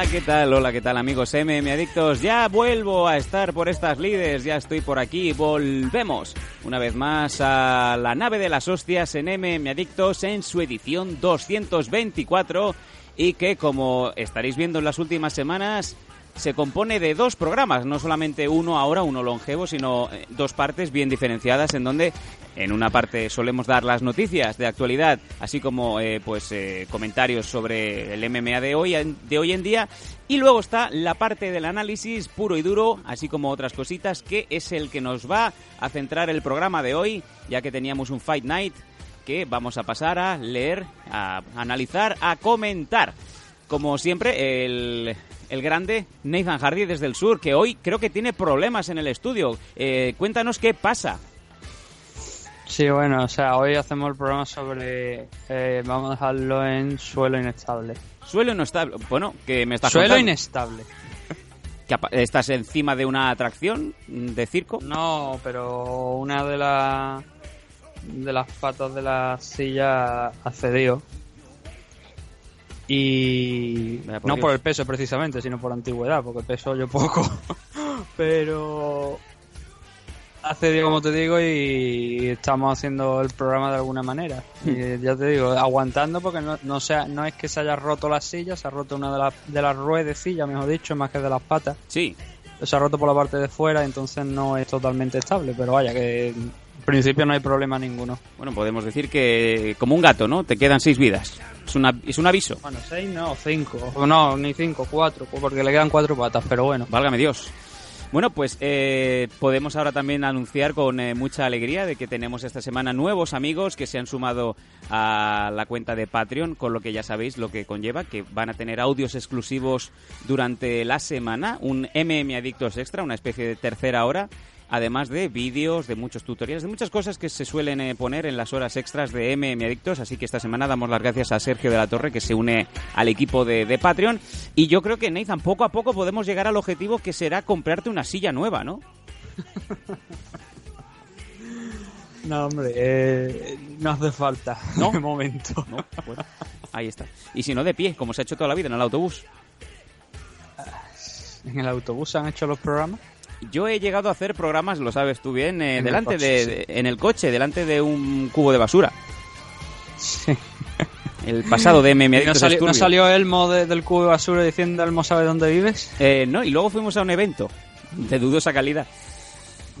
Hola, ¿qué tal? Hola, ¿qué tal amigos MM Adictos? Ya vuelvo a estar por estas líderes, ya estoy por aquí, volvemos una vez más a la nave de las hostias en MM Adictos en su edición 224 y que como estaréis viendo en las últimas semanas se compone de dos programas, no solamente uno ahora, uno longevo, sino eh, dos partes bien diferenciadas en donde en una parte solemos dar las noticias de actualidad, así como eh, pues eh, comentarios sobre el MMA de hoy, de hoy en día, y luego está la parte del análisis puro y duro, así como otras cositas, que es el que nos va a centrar el programa de hoy, ya que teníamos un Fight Night que vamos a pasar a leer, a analizar, a comentar. Como siempre, el, el grande Nathan Hardy desde el sur, que hoy creo que tiene problemas en el estudio. Eh, cuéntanos qué pasa. Sí, bueno, o sea, hoy hacemos el programa sobre... eh, vamos a dejarlo en suelo inestable. Suelo inestable. Bueno, que me estás Suelo contando inestable. que estás encima de una atracción de circo. No, pero una de las de las patas de la silla ha cedido. Y por no Dios. por el peso precisamente, sino por antigüedad, porque peso yo poco. pero ha cedido, como te digo, y estamos haciendo el programa de alguna manera. Y ya te digo, aguantando porque no, no, sea, no es que se haya roto la silla, se ha roto una de las, de las ruedecillas, mejor dicho, más que de las patas Sí, se ha roto por la parte de fuera, entonces no es totalmente estable, pero vaya que en principio no hay problema ninguno. bueno, podemos decir que como un gato, ¿no? Te quedan seis vidas. Es, una, es un aviso. Bueno, seis no, cinco, no, ni cinco, cuatro, porque le quedan cuatro patas, pero bueno. Válgame Dios. Bueno, pues eh, podemos ahora también anunciar con eh, mucha alegría de que tenemos esta semana nuevos amigos que se han sumado a la cuenta de Patreon, con lo que ya sabéis lo que conlleva, que van a tener audios exclusivos durante la semana, un MM Adictos Extra, una especie de tercera hora, además de vídeos, de muchos tutoriales, de muchas cosas que se suelen eh, poner en las horas extras de MM Adictos. Así que esta semana damos las gracias a Sergio de la Torre, que se une al equipo de, de Patreon. Y yo creo que, Nathan, poco a poco podemos llegar al objetivo que será comprarte una silla nueva, ¿no? No, hombre, eh, no hace falta, ¿No? de momento. Ahí está. Y si no, de pie, como se ha hecho toda la vida en el autobús. ¿En el autobús han hecho los programas? Yo he llegado a hacer programas, lo sabes tú bien, eh, En el delante coche, de, sí. de- en el coche, delante de un cubo de basura. Sí. El pasado de MM ¿Y ¿No, salió, ¿No salió Elmo de- del cubo de basura diciendo Elmo sabe dónde vives? Eh, no, y luego fuimos a un evento de dudosa calidad.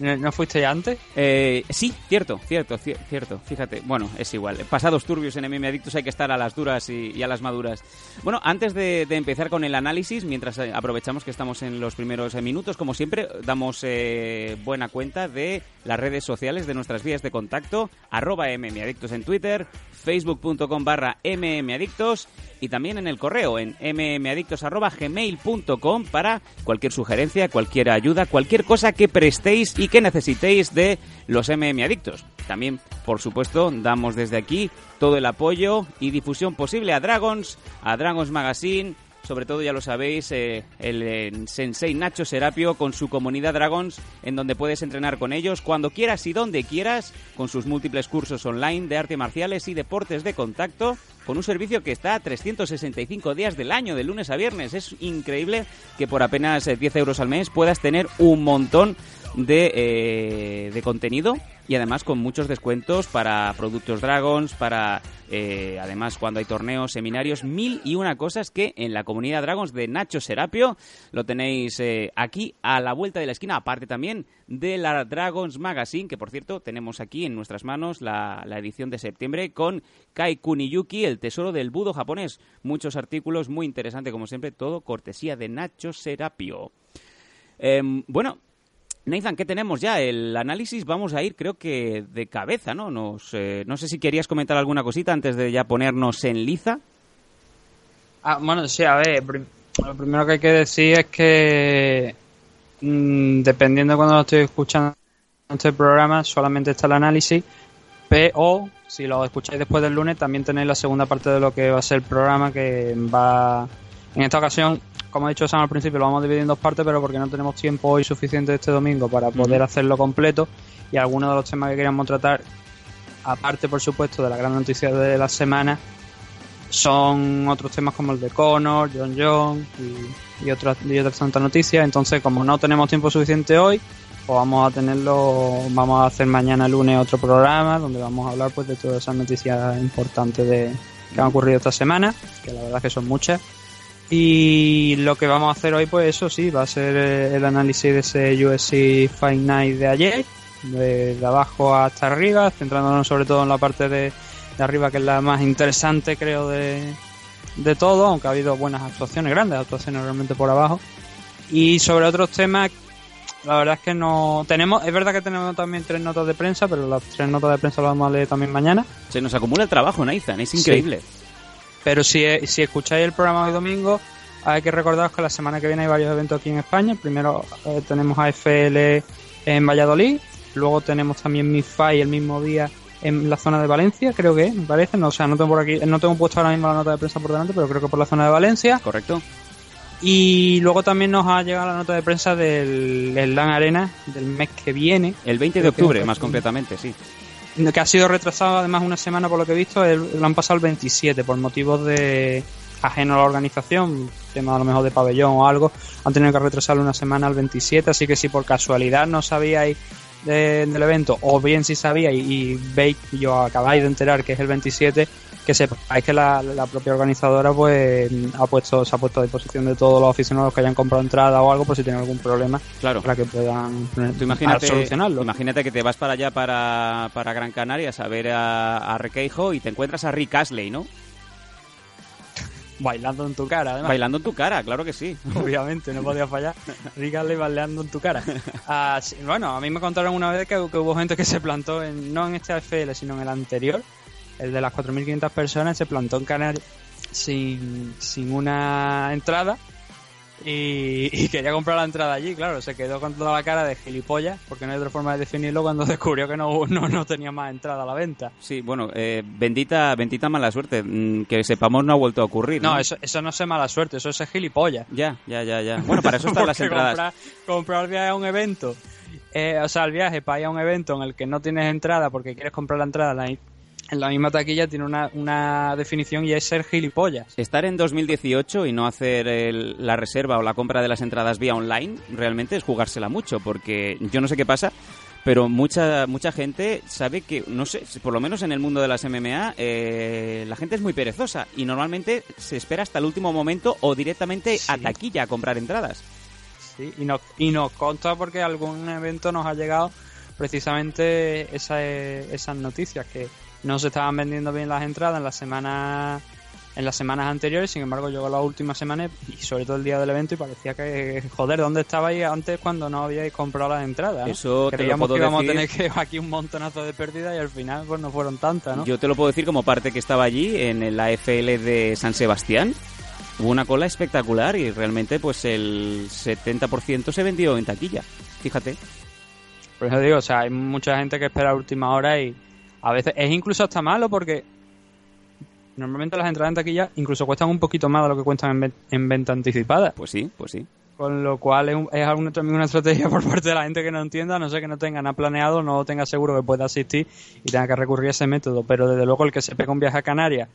¿No, fuiste ya antes? Eh, sí, cierto, cierto, cier- cierto. Fíjate, bueno, es igual. Pasados turbios en MM Adictos hay que estar a las duras y, a las maduras. Bueno, antes de, empezar con el análisis, mientras eh, aprovechamos que estamos en los primeros eh, minutos, como siempre, damos buena cuenta de las redes sociales, de nuestras vías de contacto, arroba MM Adictos en Twitter, facebook.com barra mmadictos y también en el correo en mmadictos arroba gmail.com para cualquier sugerencia, cualquier ayuda, cualquier cosa que prestéis y que necesitéis de los MM Adictos. También, por supuesto, damos desde aquí todo el apoyo y difusión posible a Dragons, a Dragons Magazine, sobre todo ya lo sabéis, eh, el eh, sensei Nacho Serapio con su comunidad Dragons, en donde puedes entrenar con ellos cuando quieras y donde quieras, con sus múltiples cursos online de artes marciales y deportes de contacto, con un servicio que está a 365 días del año, de lunes a viernes. Es increíble que por apenas eh, 10 euros al mes puedas tener un montón de, eh, de contenido y además con muchos descuentos para productos Dragons, para eh, además cuando hay torneos, seminarios, mil y una cosas que en la comunidad Dragons de Nacho Serapio lo tenéis eh, aquí a la vuelta de la esquina, aparte también de la Dragons Magazine, que por cierto tenemos aquí en nuestras manos la, edición de septiembre con Kai Kuniyuki, el tesoro del budo japonés. Muchos artículos muy interesantes como siempre, todo cortesía de Nacho Serapio. Em, bueno, Nathan, ¿qué tenemos ya? El análisis vamos a ir, creo que de cabeza, ¿no? Nos, eh, no sé si querías comentar alguna cosita antes de ya ponernos en liza. Ah, bueno, sí, a ver, lo primero que hay que decir es que mm, dependiendo de cuando lo estoy escuchando este programa, solamente está el análisis, pe- o si lo escucháis después del lunes, también tenéis la segunda parte de lo que va a ser el programa, que va, en esta ocasión, como ha dicho Sam al principio, lo vamos a dividir en dos partes, pero porque no tenemos tiempo hoy suficiente este domingo para poder hacerlo completo, y algunos de los temas que queríamos tratar, aparte por supuesto de la gran noticia de la semana, son otros temas como el de Connor, John John y, y otras y otras tantas noticias. Entonces, como no tenemos tiempo suficiente hoy, pues vamos a tenerlo, vamos a hacer mañana lunes otro programa donde vamos a hablar pues de todas esas noticias importantes de, que han ocurrido esta semana, que la verdad es que son muchas. Y lo que vamos a hacer hoy, pues eso sí, va a ser eh, el análisis de ese USC Fight Night de ayer, de, de abajo hasta arriba, centrándonos sobre todo en la parte de, de arriba, que es la más interesante, creo, de, de todo, aunque ha habido buenas actuaciones, grandes actuaciones realmente por abajo. Y sobre otros temas, la verdad es que no tenemos, es verdad que tenemos también tres notas de prensa, pero las tres notas de prensa las vamos a leer también mañana. Se nos acumula el trabajo, Nathan, es increíble. Pero si, si escucháis el programa hoy domingo, hay que recordaros que la semana que viene hay varios eventos aquí en España. Primero eh, tenemos AFL en Valladolid, luego tenemos también MIFI el mismo día en la zona de Valencia, creo que, me parece. No, o sea, no tengo por aquí, no tengo puesto ahora mismo la nota de prensa por delante, pero creo que por la zona de Valencia. ¿Correcto? Y luego también nos ha llegado la nota de prensa del el LAN Arena del mes que viene, El 20 de octubre, más concretamente, sí. Que ha sido retrasado además una semana por lo que he visto, lo han pasado el 27 por motivos de ajeno a la organización, tema a lo mejor de pabellón o algo, han tenido que retrasarlo una semana al 27, así que si por casualidad no sabíais de- del evento, o bien si sabíais y, veis y os acabáis de enterar que es el 27, que sepáis que la, la propia organizadora pues ha puesto, se ha puesto a disposición de todos los aficionados que hayan comprado entrada o algo por si tienen algún problema Claro. para que puedan Tú imagínate, solucionarlo. imagínate que te vas para allá, para, para Gran Canaria, a ver a, a Requeijo y te encuentras a Rick Astley, ¿no? Bailando en tu cara, además. Bailando en tu cara, claro que sí. Obviamente, no podía fallar. Rígale baleando en tu cara. Ah, sí, bueno, a mí me contaron una vez que, que hubo gente que se plantó, en, no en este AFL, sino en el anterior, el de las 4.500 personas, se plantó en Canarias sin, sin una entrada y, y quería comprar la entrada allí. Claro, se quedó con toda la cara de gilipollas, porque no hay otra forma de definirlo cuando descubrió que no, no, no tenía más entrada a la venta. Sí, bueno, eh, bendita, bendita mala suerte. mm, Que sepamos no ha vuelto a ocurrir. No, eso, eso no es mala suerte, eso es gilipollas. Ya, ya, ya, ya. Bueno, para eso están las entradas. Comprar, comprar viaje a un evento, eh, o sea, el viaje para ir a un evento en el que no tienes entrada porque quieres comprar la entrada en la, en la misma taquilla tiene una, una definición y es ser gilipollas. Estar en 2018 y no hacer el- la reserva o la compra de las entradas vía online realmente es jugársela mucho, porque yo no sé qué pasa, pero mucha mucha gente sabe que, no sé, por lo menos en el mundo de las MMA, eh, la gente es muy perezosa y normalmente se espera hasta el último momento o directamente a taquilla a comprar entradas. ¿sí? Y, nos, y nos consta porque algún evento nos ha llegado precisamente esa, esas noticias que no se estaban vendiendo bien las entradas en las semanas en las semanas anteriores, sin embargo llegó la última semana y sobre todo el día del evento y parecía que, joder, ¿dónde estabais antes cuando no habíais comprado las entradas? no? Eso te lo Creíamos puedo que íbamos decir. a tener que aquí un montonazo de pérdidas y al final pues no fueron tantas, ¿no? Yo te lo puedo decir como parte que estaba allí en el AFL de San Sebastián. Hubo una cola espectacular y realmente pues el 70% se vendió en taquilla. Fíjate. Por eso digo, o sea, hay mucha gente que espera a última hora y a veces es incluso hasta malo porque normalmente las entradas en taquilla incluso cuestan un poquito más de lo que cuestan en, en venta anticipada. Pues sí, pues sí. Con lo cual es, un- es alguna- también una estrategia por parte de la gente que no entienda, no sé que no tenga nada planeado, no tenga seguro que pueda asistir y tenga que recurrir a ese método. Pero desde luego el que se pega un viaje a Canarias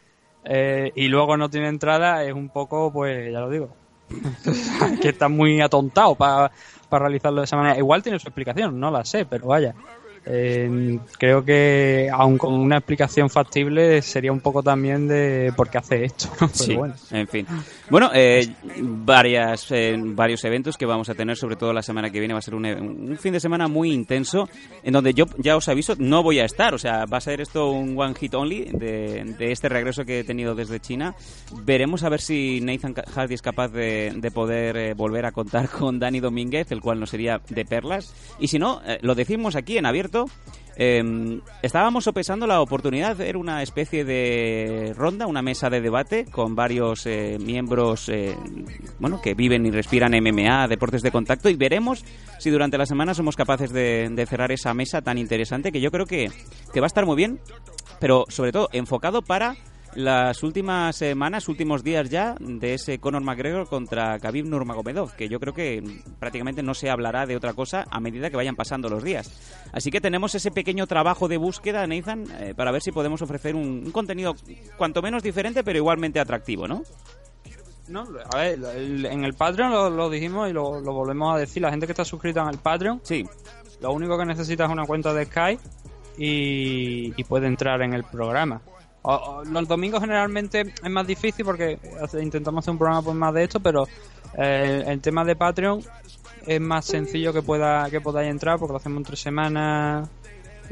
eh, y luego no tiene entrada es un poco, pues ya lo digo, que está muy atontado para realizarlo de esa manera. Igual tiene su explicación, no la sé, pero vaya. Eh, creo que, aun con una explicación factible, sería un poco también de por qué hace esto. Pero Sí, bueno. en fin. Bueno, eh, varias, eh, varios eventos que vamos a tener, sobre todo la semana que viene. Va a ser un, un fin de semana muy intenso, en donde yo ya os aviso, no voy a estar. O sea, va a ser esto un one hit only de, de este regreso que he tenido desde China. Veremos a ver si Nathan Hardy es capaz de, de poder eh, volver a contar con Dani Domínguez, el cual nos sería de perlas. Y si no, eh, lo decimos aquí en abierto. Eh, estábamos sopesando la oportunidad de hacer una especie de ronda, una mesa de debate con varios eh, miembros eh, bueno, que viven y respiran MMA, deportes de contacto, y veremos si durante la semana somos capaces de, de cerrar esa mesa tan interesante que yo creo que, que va a estar muy bien, pero sobre todo enfocado para las últimas semanas, últimos días ya de ese Conor McGregor contra Khabib Nurmagomedov, que yo creo que prácticamente no se hablará de otra cosa a medida que vayan pasando los días. Así que tenemos ese pequeño trabajo de búsqueda, Nathan, eh, para ver si podemos ofrecer un, un contenido cuanto menos diferente, pero igualmente atractivo, ¿no? No, a ver, en el Patreon lo, lo dijimos y lo, lo volvemos a decir. La gente que está suscrita en el Patreon, Sí, lo único que necesita es una cuenta de Skype y, y puede entrar en el programa. O- los domingos generalmente es más difícil porque intentamos hacer un programa pues más de esto, pero eh, el tema de Patreon es más sencillo que pueda que podáis entrar porque lo hacemos en tres semanas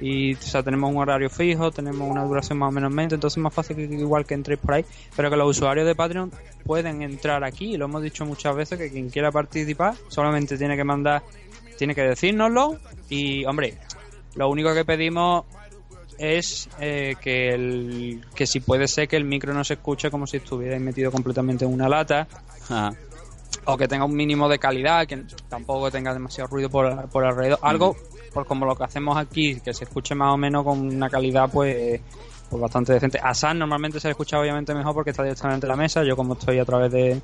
y o sea, tenemos un horario fijo, tenemos una duración más o menos mente, entonces es más fácil que igual que entréis por ahí, pero que los usuarios de Patreon pueden entrar aquí y lo hemos dicho muchas veces que quien quiera participar solamente tiene que mandar, tiene que decírnoslo y hombre, lo único que pedimos es eh, que, el, que si puede ser que el micro no se escuche como si estuvierais metido completamente en una lata Ah, o que tenga un mínimo de calidad, que tampoco tenga demasiado ruido por, por alrededor. Algo, por como lo que hacemos aquí, que se escuche más o menos con una calidad pues, pues bastante decente. A Sam normalmente se escucha obviamente mejor porque está directamente en la mesa. Yo como estoy a través de,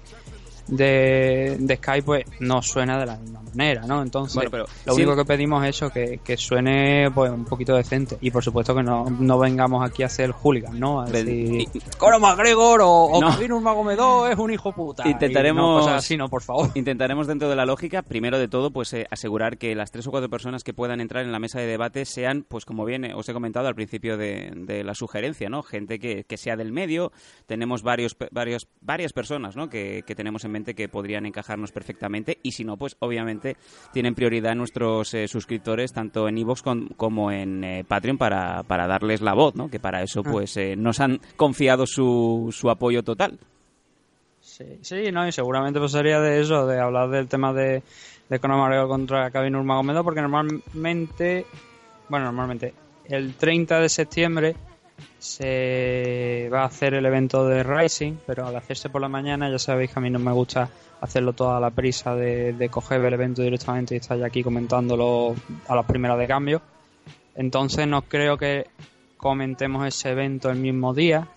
de, de Skype, pues no suena de la misma manera, ¿no? Entonces, Bueno, pero lo sí- único que pedimos es eso, que, que suene pues un poquito decente. Y por supuesto que no, no vengamos aquí a hacer hooligan, ¿no? A decir, Conor McGregor o, o No. Khabib Nurmagomedov es un hijo puta. Y Intentaremos- no, cosas así, no, por favor. Intentaremos dentro de la lógica, primero de todo, pues eh, asegurar que las tres o cuatro personas que puedan entrar en la mesa de debate sean, pues como bien eh, os he comentado al principio de, de la sugerencia, ¿no? Gente que, que sea del medio. Tenemos varios, pe- varios, varias personas, ¿no? Que, que tenemos en mente que podrían encajarnos perfectamente y si no, pues obviamente tienen prioridad nuestros eh, suscriptores tanto en con- como en eh, Patreon para, para darles la voz, ¿no? Que para eso, pues eh, nos han confiado su, su apoyo total. Sí, sí, no, y seguramente pues sería de eso, de hablar del tema de, de Conor contra Khabib Nurmagomedov, porque normalmente, bueno, normalmente, el 30 de septiembre se va a hacer el evento de Rising, pero al hacerse por la mañana, ya sabéis que a mí no me gusta hacerlo toda la prisa de, coger el evento directamente y estar ya aquí comentándolo a las primeras de cambio. Entonces no creo que comentemos ese evento el mismo día,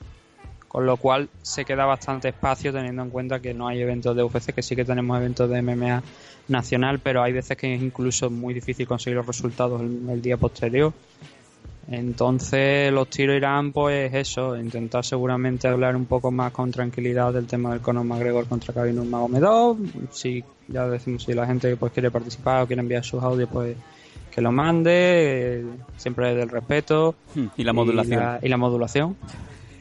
con lo cual se queda bastante espacio teniendo en cuenta que no hay eventos de UFC, que sí que tenemos eventos de MMA nacional, pero hay veces que es incluso muy difícil conseguir los resultados el día posterior. Entonces los tiros irán pues eso, intentar seguramente hablar un poco más con tranquilidad del tema del Conor McGregor contra Khabib Nurmagomedov. Si ya decimos si la gente pues quiere participar o quiere enviar sus audios pues que lo mande, eh, siempre desde el respeto Y la modulación. y la, y la modulación.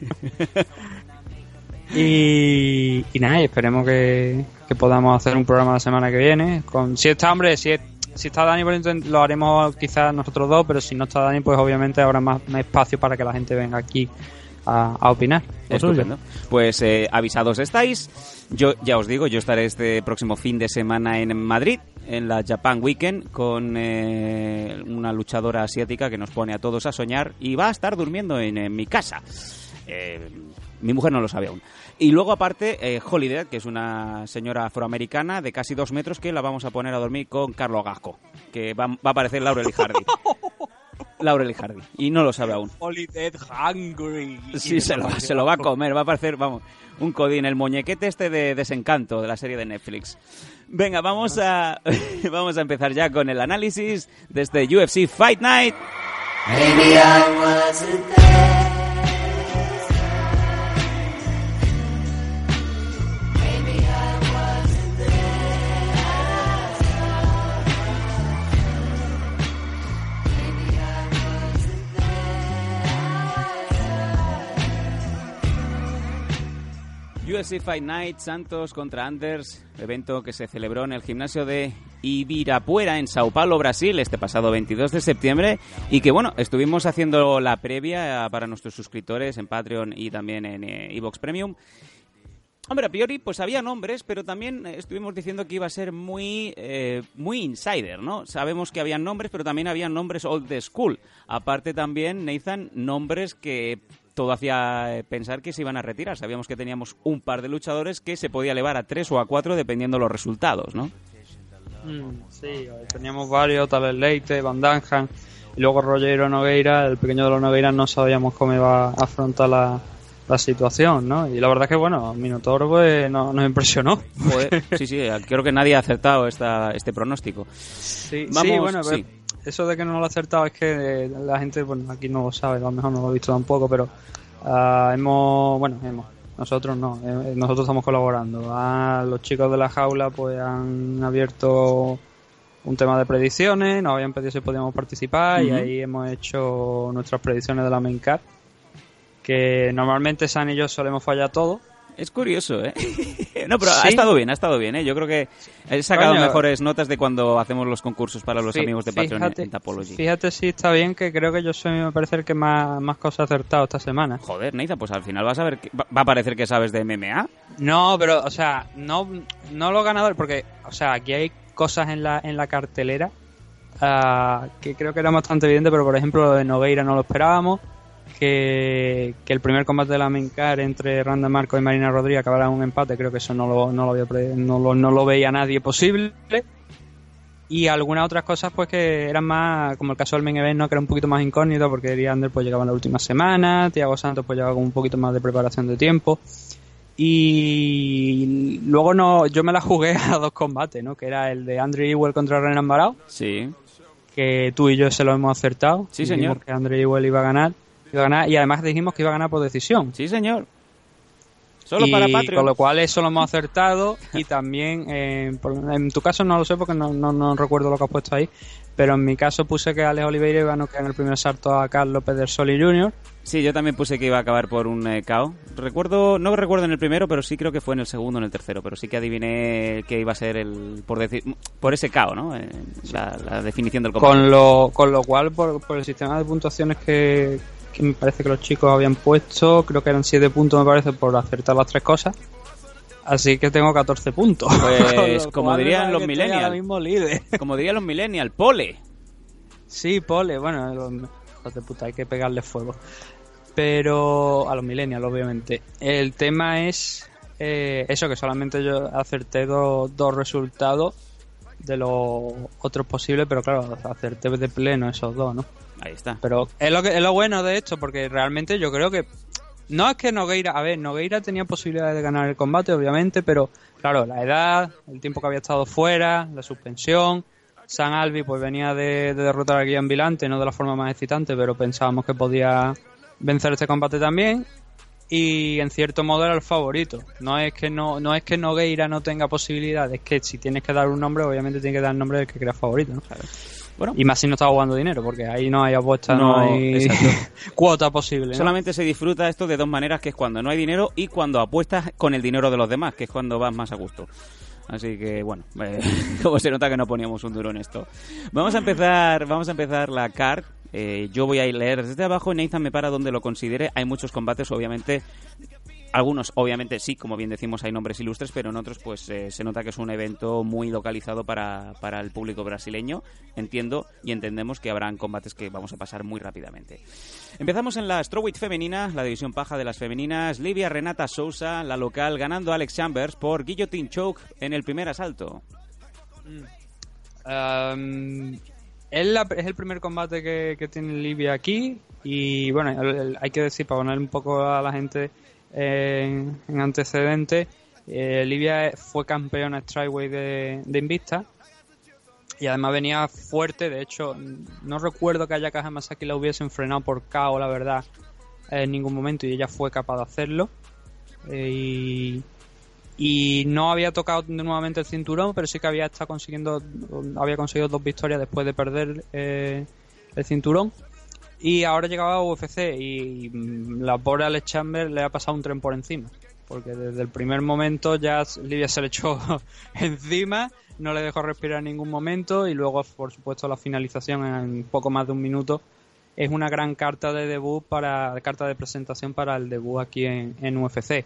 y, y nada, esperemos que, que podamos hacer un programa la semana que viene. Con, si está, hombre, si, si está Dani, pues intent- lo haremos quizás nosotros dos, pero si no está Dani, pues obviamente habrá más, más espacio para que la gente venga aquí a, a opinar. Estupendo. Pues eh, avisados estáis. Yo ya os digo, yo estaré este próximo fin de semana en Madrid, en la Japan Weekend, con eh, una luchadora asiática que nos pone a todos a soñar y va a estar durmiendo en, en mi casa. Eh, mi mujer no lo sabe aún. Y luego, aparte, eh, Holiday, que es una señora afroamericana de casi dos metros, que la vamos a poner a dormir con Carlos Gasco, que va, va a aparecer Laurel y Hardy. Laurel y Hardy. Y no lo sabe aún. Holiday Hungry. Sí, se lo, se lo va a comer, va a parecer, vamos, un codín, el muñequete este de Desencanto de la serie de Netflix. Venga, vamos a, vamos a empezar ya con el análisis de este UFC Fight Night. UFC Fight Night Santos contra Anders, evento que se celebró en el gimnasio de Ibirapuera en Sao Paulo, Brasil, este pasado 22 de septiembre y que bueno, estuvimos haciendo la previa para nuestros suscriptores en Patreon y también en Evox Premium. Hombre, a priori, pues había nombres, pero también estuvimos diciendo que iba a ser muy, eh, muy insider, ¿no? Sabemos que habían nombres, pero también habían nombres old school. Aparte también, Nathan, nombres que todo hacía eh, pensar que se iban a retirar. Sabíamos que teníamos un par de luchadores que se podía elevar a tres o a cuatro dependiendo los resultados, ¿no? Mm, sí, teníamos varios, tal vez Leite, Van Danjan, y luego Rogero Nogueira, el pequeño de los Nogueira no sabíamos cómo iba a afrontar la, la situación, ¿no? Y la verdad es que, bueno, Minotauro pues, no, nos impresionó. sí, sí, creo que nadie ha acertado esta, este pronóstico. Sí, sí bueno, eso de que no lo ha acertado es que la gente, bueno, aquí no lo sabe, a lo mejor no lo ha visto tampoco, pero ah, hemos, bueno, hemos, nosotros no, eh, nosotros estamos colaborando. Ah, los chicos de la jaula pues han abierto un tema de predicciones, nos habían pedido si podíamos participar y ahí hemos hecho nuestras predicciones de la main card que normalmente San y yo solemos fallar todo. Es curioso, ¿eh? no, pero ha estado bien, ha estado bien, ¿eh? Yo creo que he sacado mejores notas de cuando hacemos los concursos para los amigos de Patreon fíjate, en Tapology. Fíjate si está bien, que creo que yo soy, me parece, el que más, más cosas ha acertado esta semana. Joder, Neiza, pues al final vas a ver, que, va a parecer que sabes de MMA. No, pero, o sea, no, no los ganadores, porque, o sea, aquí hay cosas en la, en la cartelera uh, que creo que era bastante evidente, pero por ejemplo lo de Nogueira no lo esperábamos que, el primer combate de la Mencar entre Randa Marco y Marina Rodríguez acabara en un empate, creo que eso no lo, no lo, no no lo veía nadie posible. Y algunas otras cosas pues que eran más, como el caso del main event, ¿no? que era un poquito más incógnito porque Eddie Ander pues llegaba en la última semana, Tiago Santos pues llevaba con un poquito más de preparación de tiempo. Y luego no, yo me la jugué a dos combates, ¿no? Que era el de Andrew Ewell contra Renan Barao. Sí. Que tú y yo se lo hemos acertado. Sí, señor. Que Andrew Ewell iba a ganar y además dijimos que iba a ganar por decisión. Sí, señor. Solo para Patreon. Con lo cual eso lo hemos acertado y también, eh, en tu caso no lo sé porque no, no, recuerdo lo que has puesto ahí, pero en mi caso puse que Alex Oliveira iba a noquear en el primer salto a Carlos Pedersoli Jr. Sí, yo también puse que iba a acabar por un eh, KO. Recuerdo, no recuerdo en el primero, pero sí creo que fue en el segundo o en el tercero, pero sí que adiviné que iba a ser el, por decir, por ese KO, ¿no? Eh, la, definición del combate. Con lo, con lo cual, por, por el sistema de puntuaciones que, que me parece que los chicos habían puesto, creo que eran 7 puntos me parece por acertar las tres cosas. Así que tengo 14 puntos. Pues como dirían los millennials. Como dirían los millennials, pole. Sí, pole, bueno, los, de puta, hay que pegarle fuego. Pero a los millennials, obviamente. El tema es eh, eso, que solamente yo acerté dos, dos resultados de los otros posibles, pero claro, acerté de pleno esos dos, ¿no? Ahí está. Pero es lo, que, es lo bueno de esto, porque realmente yo creo que. No es que Nogueira. A ver, Nogueira tenía posibilidades de ganar el combate, obviamente, pero claro, la edad, el tiempo que había estado fuera, la suspensión. San Albi pues venía de, derrotar a Guillaume Vilante, no de la forma más excitante, pero pensábamos que podía vencer este combate también. Y en cierto modo era el favorito. No es que no, no es que Nogueira no tenga posibilidades, es que si tienes que dar un nombre, obviamente tiene que dar el nombre del que creas favorito. ¿no? Y más si no está jugando dinero, porque ahí no hay apuesta, no, hay cuota posible. Solamente se disfruta esto de dos maneras, que es cuando no hay dinero y cuando apuestas con el dinero de los demás, que es cuando vas más a gusto. Así que bueno, eh, como se nota que no poníamos un duro en esto. Vamos a empezar, vamos a empezar la card. Eh, yo voy a leer desde abajo y Nathan me para donde lo considere. Hay muchos combates, obviamente, algunos, obviamente, sí, como bien decimos, hay nombres ilustres, pero en otros, pues eh, se nota que es un evento muy localizado para, para el público brasileño. Entiendo y entendemos que habrán combates que vamos a pasar muy rápidamente. Empezamos en la Strawweight femenina, la división paja de las femeninas. Livia Renata Sousa, la local, ganando a Alex Chambers por guillotine choke en el primer asalto. Um, es, el primer combate que, tiene Livia aquí y bueno, hay que decir, para poner un poco a la gente en, antecedentes, eh, Livia fue campeona Strikeway de, de Invista y además venía fuerte. De hecho, no recuerdo que haya que la hubiesen frenado por KO, la verdad, en ningún momento y ella fue capaz de hacerlo. Eh, y, no había tocado nuevamente el cinturón, pero sí que había estado consiguiendo, había conseguido dos victorias después de perder eh, el cinturón. Y ahora llegaba a UFC y mm, la pobre Alex Chamber le ha pasado un tren por encima. porque desde el primer momento ya Livia se le echó encima, no le dejó respirar en ningún momento y luego, por supuesto, la finalización en poco más de un minuto es una gran carta de debut para carta de presentación para el debut aquí en, en UFC.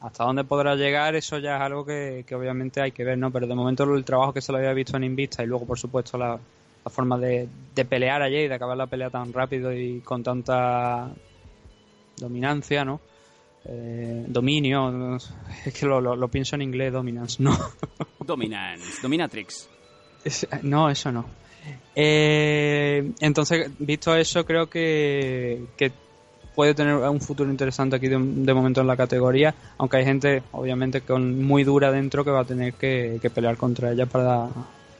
Hasta dónde podrá llegar, eso ya es algo que, que, obviamente hay que ver, ¿no? Pero de momento el trabajo que se lo había visto en Invista y luego, por supuesto, la, la forma de, de, pelear allí y de acabar la pelea tan rápido y con tanta dominancia, ¿no? Eh, dominio, es que lo, lo, lo, pienso en inglés, dominance, ¿no? Dominance, dominatrix. Es, no, eso no. Eh, entonces, visto eso, creo que, que, puede tener un futuro interesante aquí de, de, momento en la categoría, aunque hay gente, obviamente, con muy dura dentro que va a tener que, que pelear contra ella para,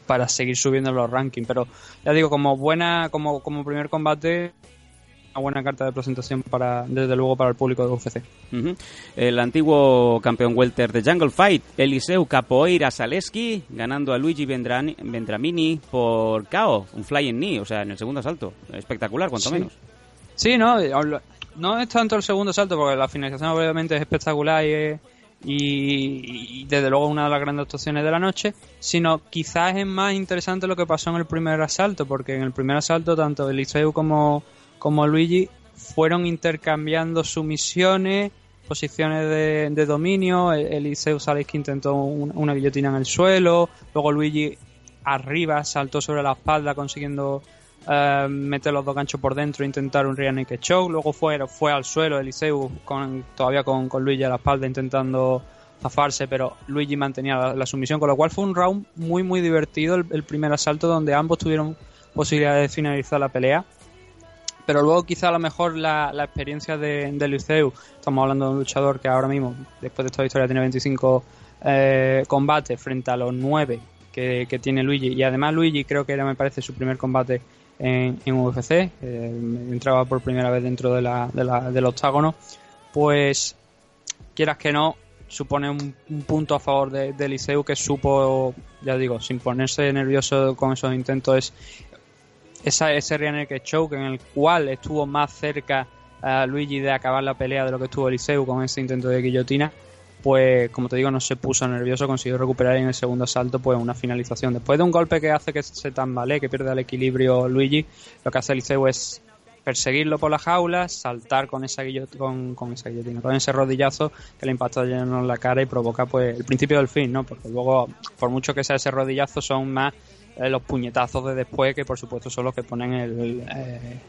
para seguir subiendo los rankings. Pero ya digo, como buena, como, como primer combate, una buena carta de presentación para, desde luego, para el público de UFC. Uh -huh. El antiguo campeón welter de Jungle Fight, Eliseu Capoeira Zaleski, ganando a Luigi Vendrani, Vendramini por KO, un flying knee, o sea, en el segundo asalto. Espectacular, cuanto sí. menos. Sí, no, no es tanto el segundo asalto, porque la finalización obviamente es espectacular y, y, y, desde luego una de las grandes actuaciones de la noche, sino quizás es más interesante lo que pasó en el primer asalto, porque en el primer asalto tanto Eliseu como, como Luigi fueron intercambiando sumisiones, posiciones de, de dominio, Eliseu sabéis que intentó un, una guillotina en el suelo, luego Luigi arriba saltó sobre la espalda consiguiendo Uh, meter los dos ganchos por dentro e intentar un rear naked choke. Luego fue, fue al suelo Eliseu con, todavía con, Luigi a la espalda intentando zafarse, pero Luigi mantenía la, sumisión, con lo cual fue un round muy muy divertido el, primer asalto donde ambos tuvieron posibilidad de finalizar la pelea. Pero luego quizá a lo mejor la, experiencia de, Eliseu, estamos hablando de un luchador que ahora mismo, después de esta historia, tiene 25 eh, combates frente a los 9 que, que tiene Luigi. Y además Luigi creo que era, me parece, su primer combate en, en UFC, eh, entraba por primera vez dentro de la, de la, del octágono, pues quieras que no, supone un, un punto a favor de, de, Eliseu que supo, ya digo, sin ponerse nervioso con esos intentos, es esa, ese Rear Naked Choke en el cual estuvo más cerca uh, Luigi de acabar la pelea de lo que estuvo Eliseu con ese intento de guillotina pues como te digo no se puso nervioso, consiguió recuperar en el segundo asalto pues una finalización. Después de un golpe que hace que se tambalee, que pierde el equilibrio Luigi, lo que hace Eliseu es perseguirlo por la jaula, saltar con esa con, con esa guillotina, con ese rodillazo que le impacta lleno en la cara y provoca pues el principio del fin, ¿no? Porque luego, por mucho que sea ese rodillazo, son más eh, los puñetazos de después que por supuesto son los que ponen el, eh,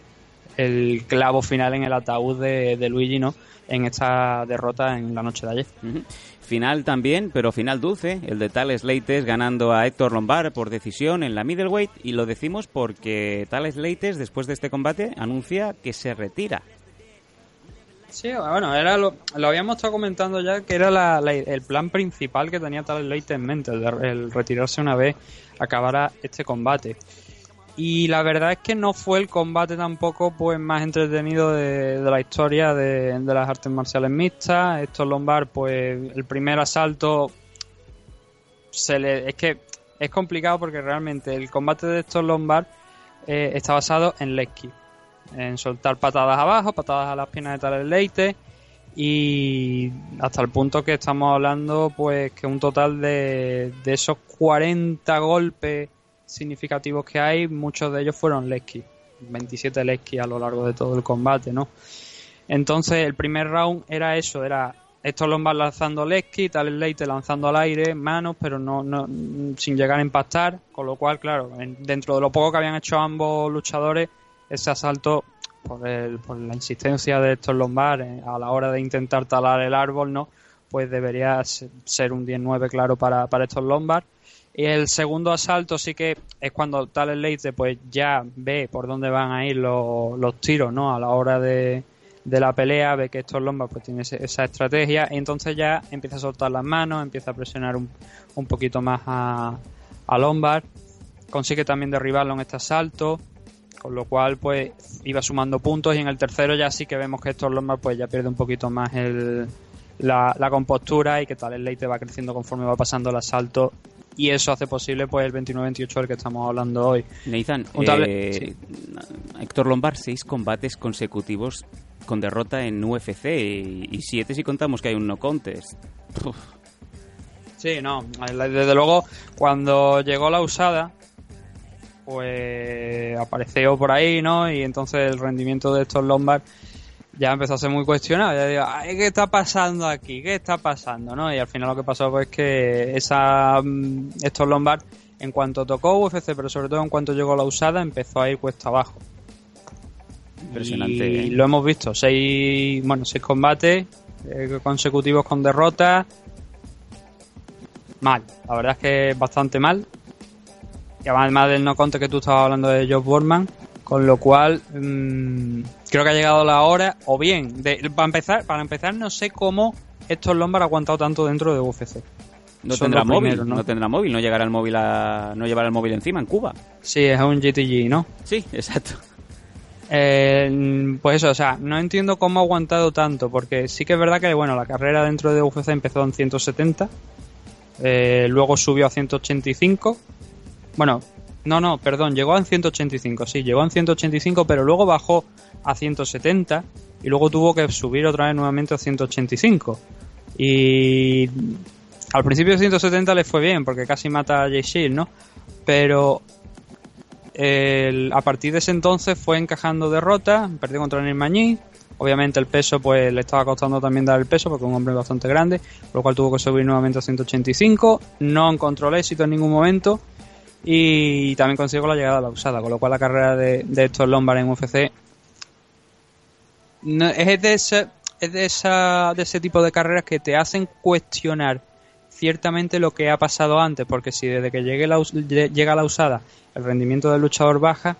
el clavo final en el ataúd de, de Luigi, ¿no? en esta derrota en la noche de ayer. Uh -huh. Final también, pero final dulce, el de Tales Leites ganando a Héctor Lombard por decisión en la middleweight y lo decimos porque Tales Leites después de este combate anuncia que se retira. Sí, bueno, era lo, lo habíamos estado comentando ya que era la, la, el plan principal que tenía Tales Leites en mente, el, de, el retirarse una vez acabara este combate y la verdad es que no fue el combate tampoco pues más entretenido de, de la historia de, de, las artes marciales mixtas. Estos Lombard pues el primer asalto se le es que es complicado porque realmente el combate de estos Lombard eh, está basado en Lesky en soltar patadas abajo patadas a las piernas de tal leite y hasta el punto que estamos hablando pues que un total de, de esos 40 golpes significativos que hay, muchos de ellos fueron Lesky, 27 Lesky a lo largo de todo el combate, ¿no? Entonces el primer round era eso, era estos Lombard lanzando Lesky, tal Leite lanzando al aire, manos, pero no, no sin llegar a impactar, con lo cual, claro, en, dentro de lo poco que habían hecho ambos luchadores, ese asalto por, el, por la insistencia de estos Lombard eh, a la hora de intentar talar el árbol, ¿no? Pues debería ser un 10-9 claro para, para estos Lombard y el segundo asalto sí que es cuando Tales Leite pues ya ve por dónde van a ir los, los tiros, ¿no? A la hora de, de la pelea, ve que estos Lombard pues tiene esa estrategia. Y entonces ya empieza a soltar las manos, empieza a presionar un, un poquito más a, a Lombard, consigue también derribarlo en este asalto, con lo cual pues iba sumando puntos. Y en el tercero ya sí que vemos que estos Lombard pues ya pierde un poquito más el, la, la compostura y que Tales Leite va creciendo conforme va pasando el asalto y eso hace posible pues el 29-28 del que estamos hablando hoy. Nathan, eh, sí. Héctor Lombard, seis combates consecutivos con derrota en UFC y, y siete si contamos que hay un no contest. Uf. Sí, no. Desde luego, cuando llegó la usada, pues apareció por ahí, ¿no? Y entonces el rendimiento de estos Lombard ya empezó a ser muy cuestionado. Ya digo, Ay, ¿qué está pasando aquí? ¿Qué está pasando? ¿no? Y al final lo que pasó fue que esa, mm, estos Lombard, en cuanto tocó UFC, pero sobre todo en cuanto llegó la usada, empezó a ir cuesta abajo. Impresionante. Y ¿eh? lo hemos visto, seis, bueno, seis combates eh, consecutivos con derrotas. Mal, la verdad es que es bastante mal. Y además del no conte que tú estabas hablando de Josh Borman, con lo cual mm, creo que ha llegado la hora, o bien, de, para empezar, para empezar no sé cómo estos Lombard ha aguantado tanto dentro de UFC. No Son tendrá móvil, primeros, ¿no? ¿no? tendrá móvil, no llegará el móvil a, no llevará el móvil encima en Cuba. Sí, es un GTG, ¿no? Sí, exacto. Eh, pues eso, o sea, no entiendo cómo ha aguantado tanto, porque sí que es verdad que, bueno, la carrera dentro de UFC empezó en 170, eh, luego subió a 185, bueno, no, no, perdón, llegó en 185, sí, llegó en 185, pero luego bajó a 170 y luego tuvo que subir otra vez nuevamente a 185. Y al principio de 170 le fue bien, porque casi mata a Jay Shield, ¿no? Pero a partir de ese entonces fue encajando derrotas, perdió contra Neil Magny. Obviamente el peso pues le estaba costando también dar el peso porque es un hombre bastante grande, por lo cual tuvo que subir nuevamente a 185. No encontró el éxito en ningún momento y también consiguió la llegada a la usada, con lo cual la carrera de, de estos Lombard en UFC es de ese, es de esa de ese tipo de carreras que te hacen cuestionar ciertamente lo que ha pasado antes, porque si desde que llegue la, llega la usada el rendimiento del luchador baja,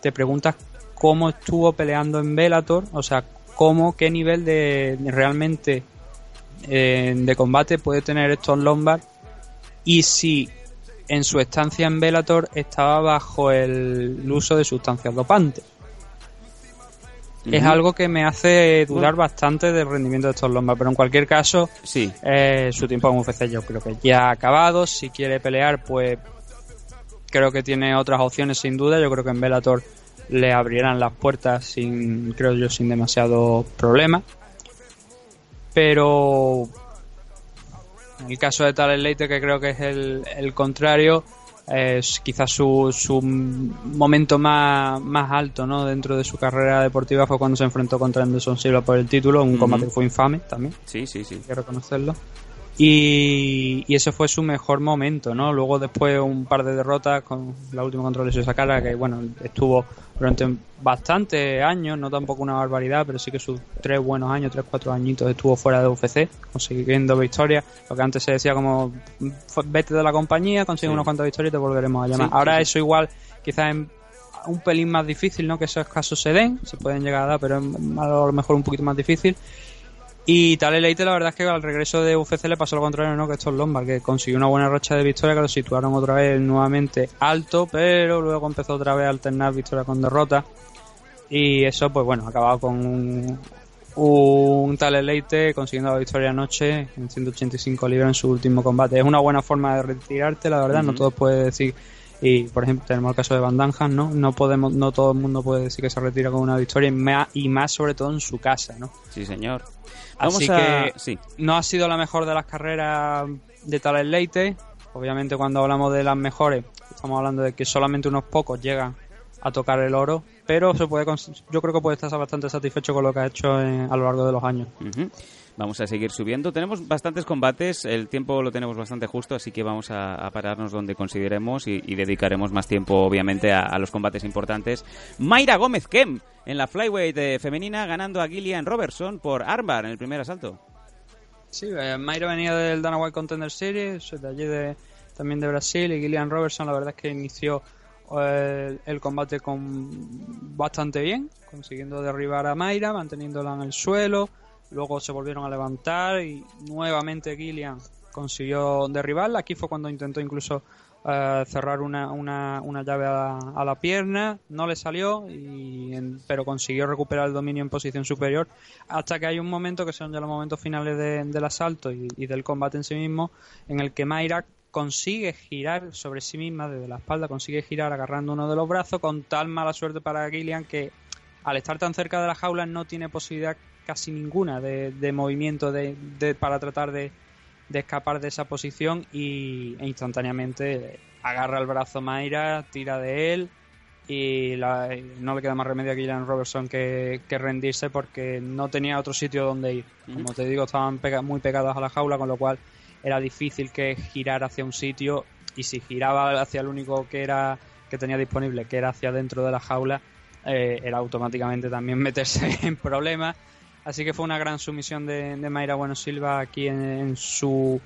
te preguntas cómo estuvo peleando en Bellator, o sea, cómo, qué nivel de realmente eh, de combate puede tener estos Lombard y si en su estancia en Bellator estaba bajo el uso de sustancias dopantes. Es algo que me hace dudar bastante del rendimiento de estos Lombard, pero en cualquier caso, Sí, eh, su tiempo en UFC yo creo que ya ha acabado. Si quiere pelear, pues creo que tiene otras opciones sin duda. Yo creo que en Bellator le abrirán las puertas sin, creo yo, sin demasiado problema. Pero en el caso de Talent Leite, que creo que es el, el contrario, es quizás su, su momento más, más alto ¿no? dentro de su carrera deportiva fue cuando se enfrentó contra Anderson Silva por el título, un combate que fue infame también sí, sí, sí. hay que reconocerlo. Y, y ese fue su mejor momento, ¿no? Luego después un par de derrotas con la última contra Lesio Sakara, que bueno, estuvo durante bastantes años, no tampoco una barbaridad, pero sí que sus tres buenos años, tres, cuatro añitos estuvo fuera de UFC, consiguiendo victorias, lo que antes se decía como "F- vete de la compañía, consigue Sí. unas cuantas victorias y te volveremos a llamar. Sí, Ahora sí. eso igual, quizás en un pelín más difícil, ¿no? Que esos casos se den, se pueden llegar a dar, pero es a lo mejor un poquito más difícil. Y Tale Leite, la verdad es que al regreso de UFC le pasó lo contrario, ¿no? Que estos Lombard, que consiguió una buena racha de victoria, que lo situaron otra vez nuevamente alto, pero luego empezó otra vez a alternar victoria con derrota. Y eso, pues bueno, acabado con un, un Tale Leite consiguiendo la victoria anoche en 185 libras en su último combate. Es una buena forma de retirarte, la verdad, no todos puede decir. Y por ejemplo, tenemos el caso de Van Danham, ¿no? No podemos, no todo el mundo puede decir que se retira con una victoria y más, y más sobre todo en su casa, ¿no? Sí, señor. Vamos Así a... que Sí, no ha sido la mejor de las carreras de Talent Leite. Obviamente cuando hablamos de las mejores, estamos hablando de que solamente unos pocos llegan a tocar el oro, pero se puede cons- yo creo que puede estar bastante satisfecho con lo que ha hecho en- a lo largo de los años. Vamos a seguir subiendo. Tenemos bastantes combates, el tiempo lo tenemos bastante justo, así que vamos a, a pararnos donde consideremos y, y dedicaremos más tiempo, obviamente, a, a los combates importantes. Mayra Gómez Kem en la flyweight eh, femenina ganando a Gillian Robertson por armbar en el primer asalto. Sí, eh, Mayra venía del Dana White Contender Series, de allí de, también de Brasil, y Gillian Robertson la verdad es que inició el combate con bastante bien, consiguiendo derribar a Mayra, manteniéndola en el suelo, luego se volvieron a levantar y nuevamente Gillian consiguió derribarla, aquí fue cuando intentó incluso eh, cerrar una, una, una llave a la, a la pierna, no le salió, y en- pero consiguió recuperar el dominio en posición superior. Hasta que hay un momento que son ya los momentos finales de- del asalto y, y del combate en sí mismo, en el que Mayra consigue girar sobre sí misma desde la espalda, consigue girar agarrando uno de los brazos con tal mala suerte para Gillian que al estar tan cerca de la jaula no tiene posibilidad casi ninguna de, de movimiento de, de- para tratar de, de escapar de esa posición y e instantáneamente agarra el brazo Mayra, tira de él y la- no le queda más remedio a Gillian Robertson que, que rendirse porque no tenía otro sitio donde ir. Como te digo, estaban pega- muy pegados a la jaula, con lo cual era difícil que girara hacia un sitio y si giraba hacia el único que era que tenía disponible, que era hacia dentro de la jaula, eh, era automáticamente también meterse en problemas. Así que fue una gran sumisión de, de Mayra Bueno Silva aquí en, en su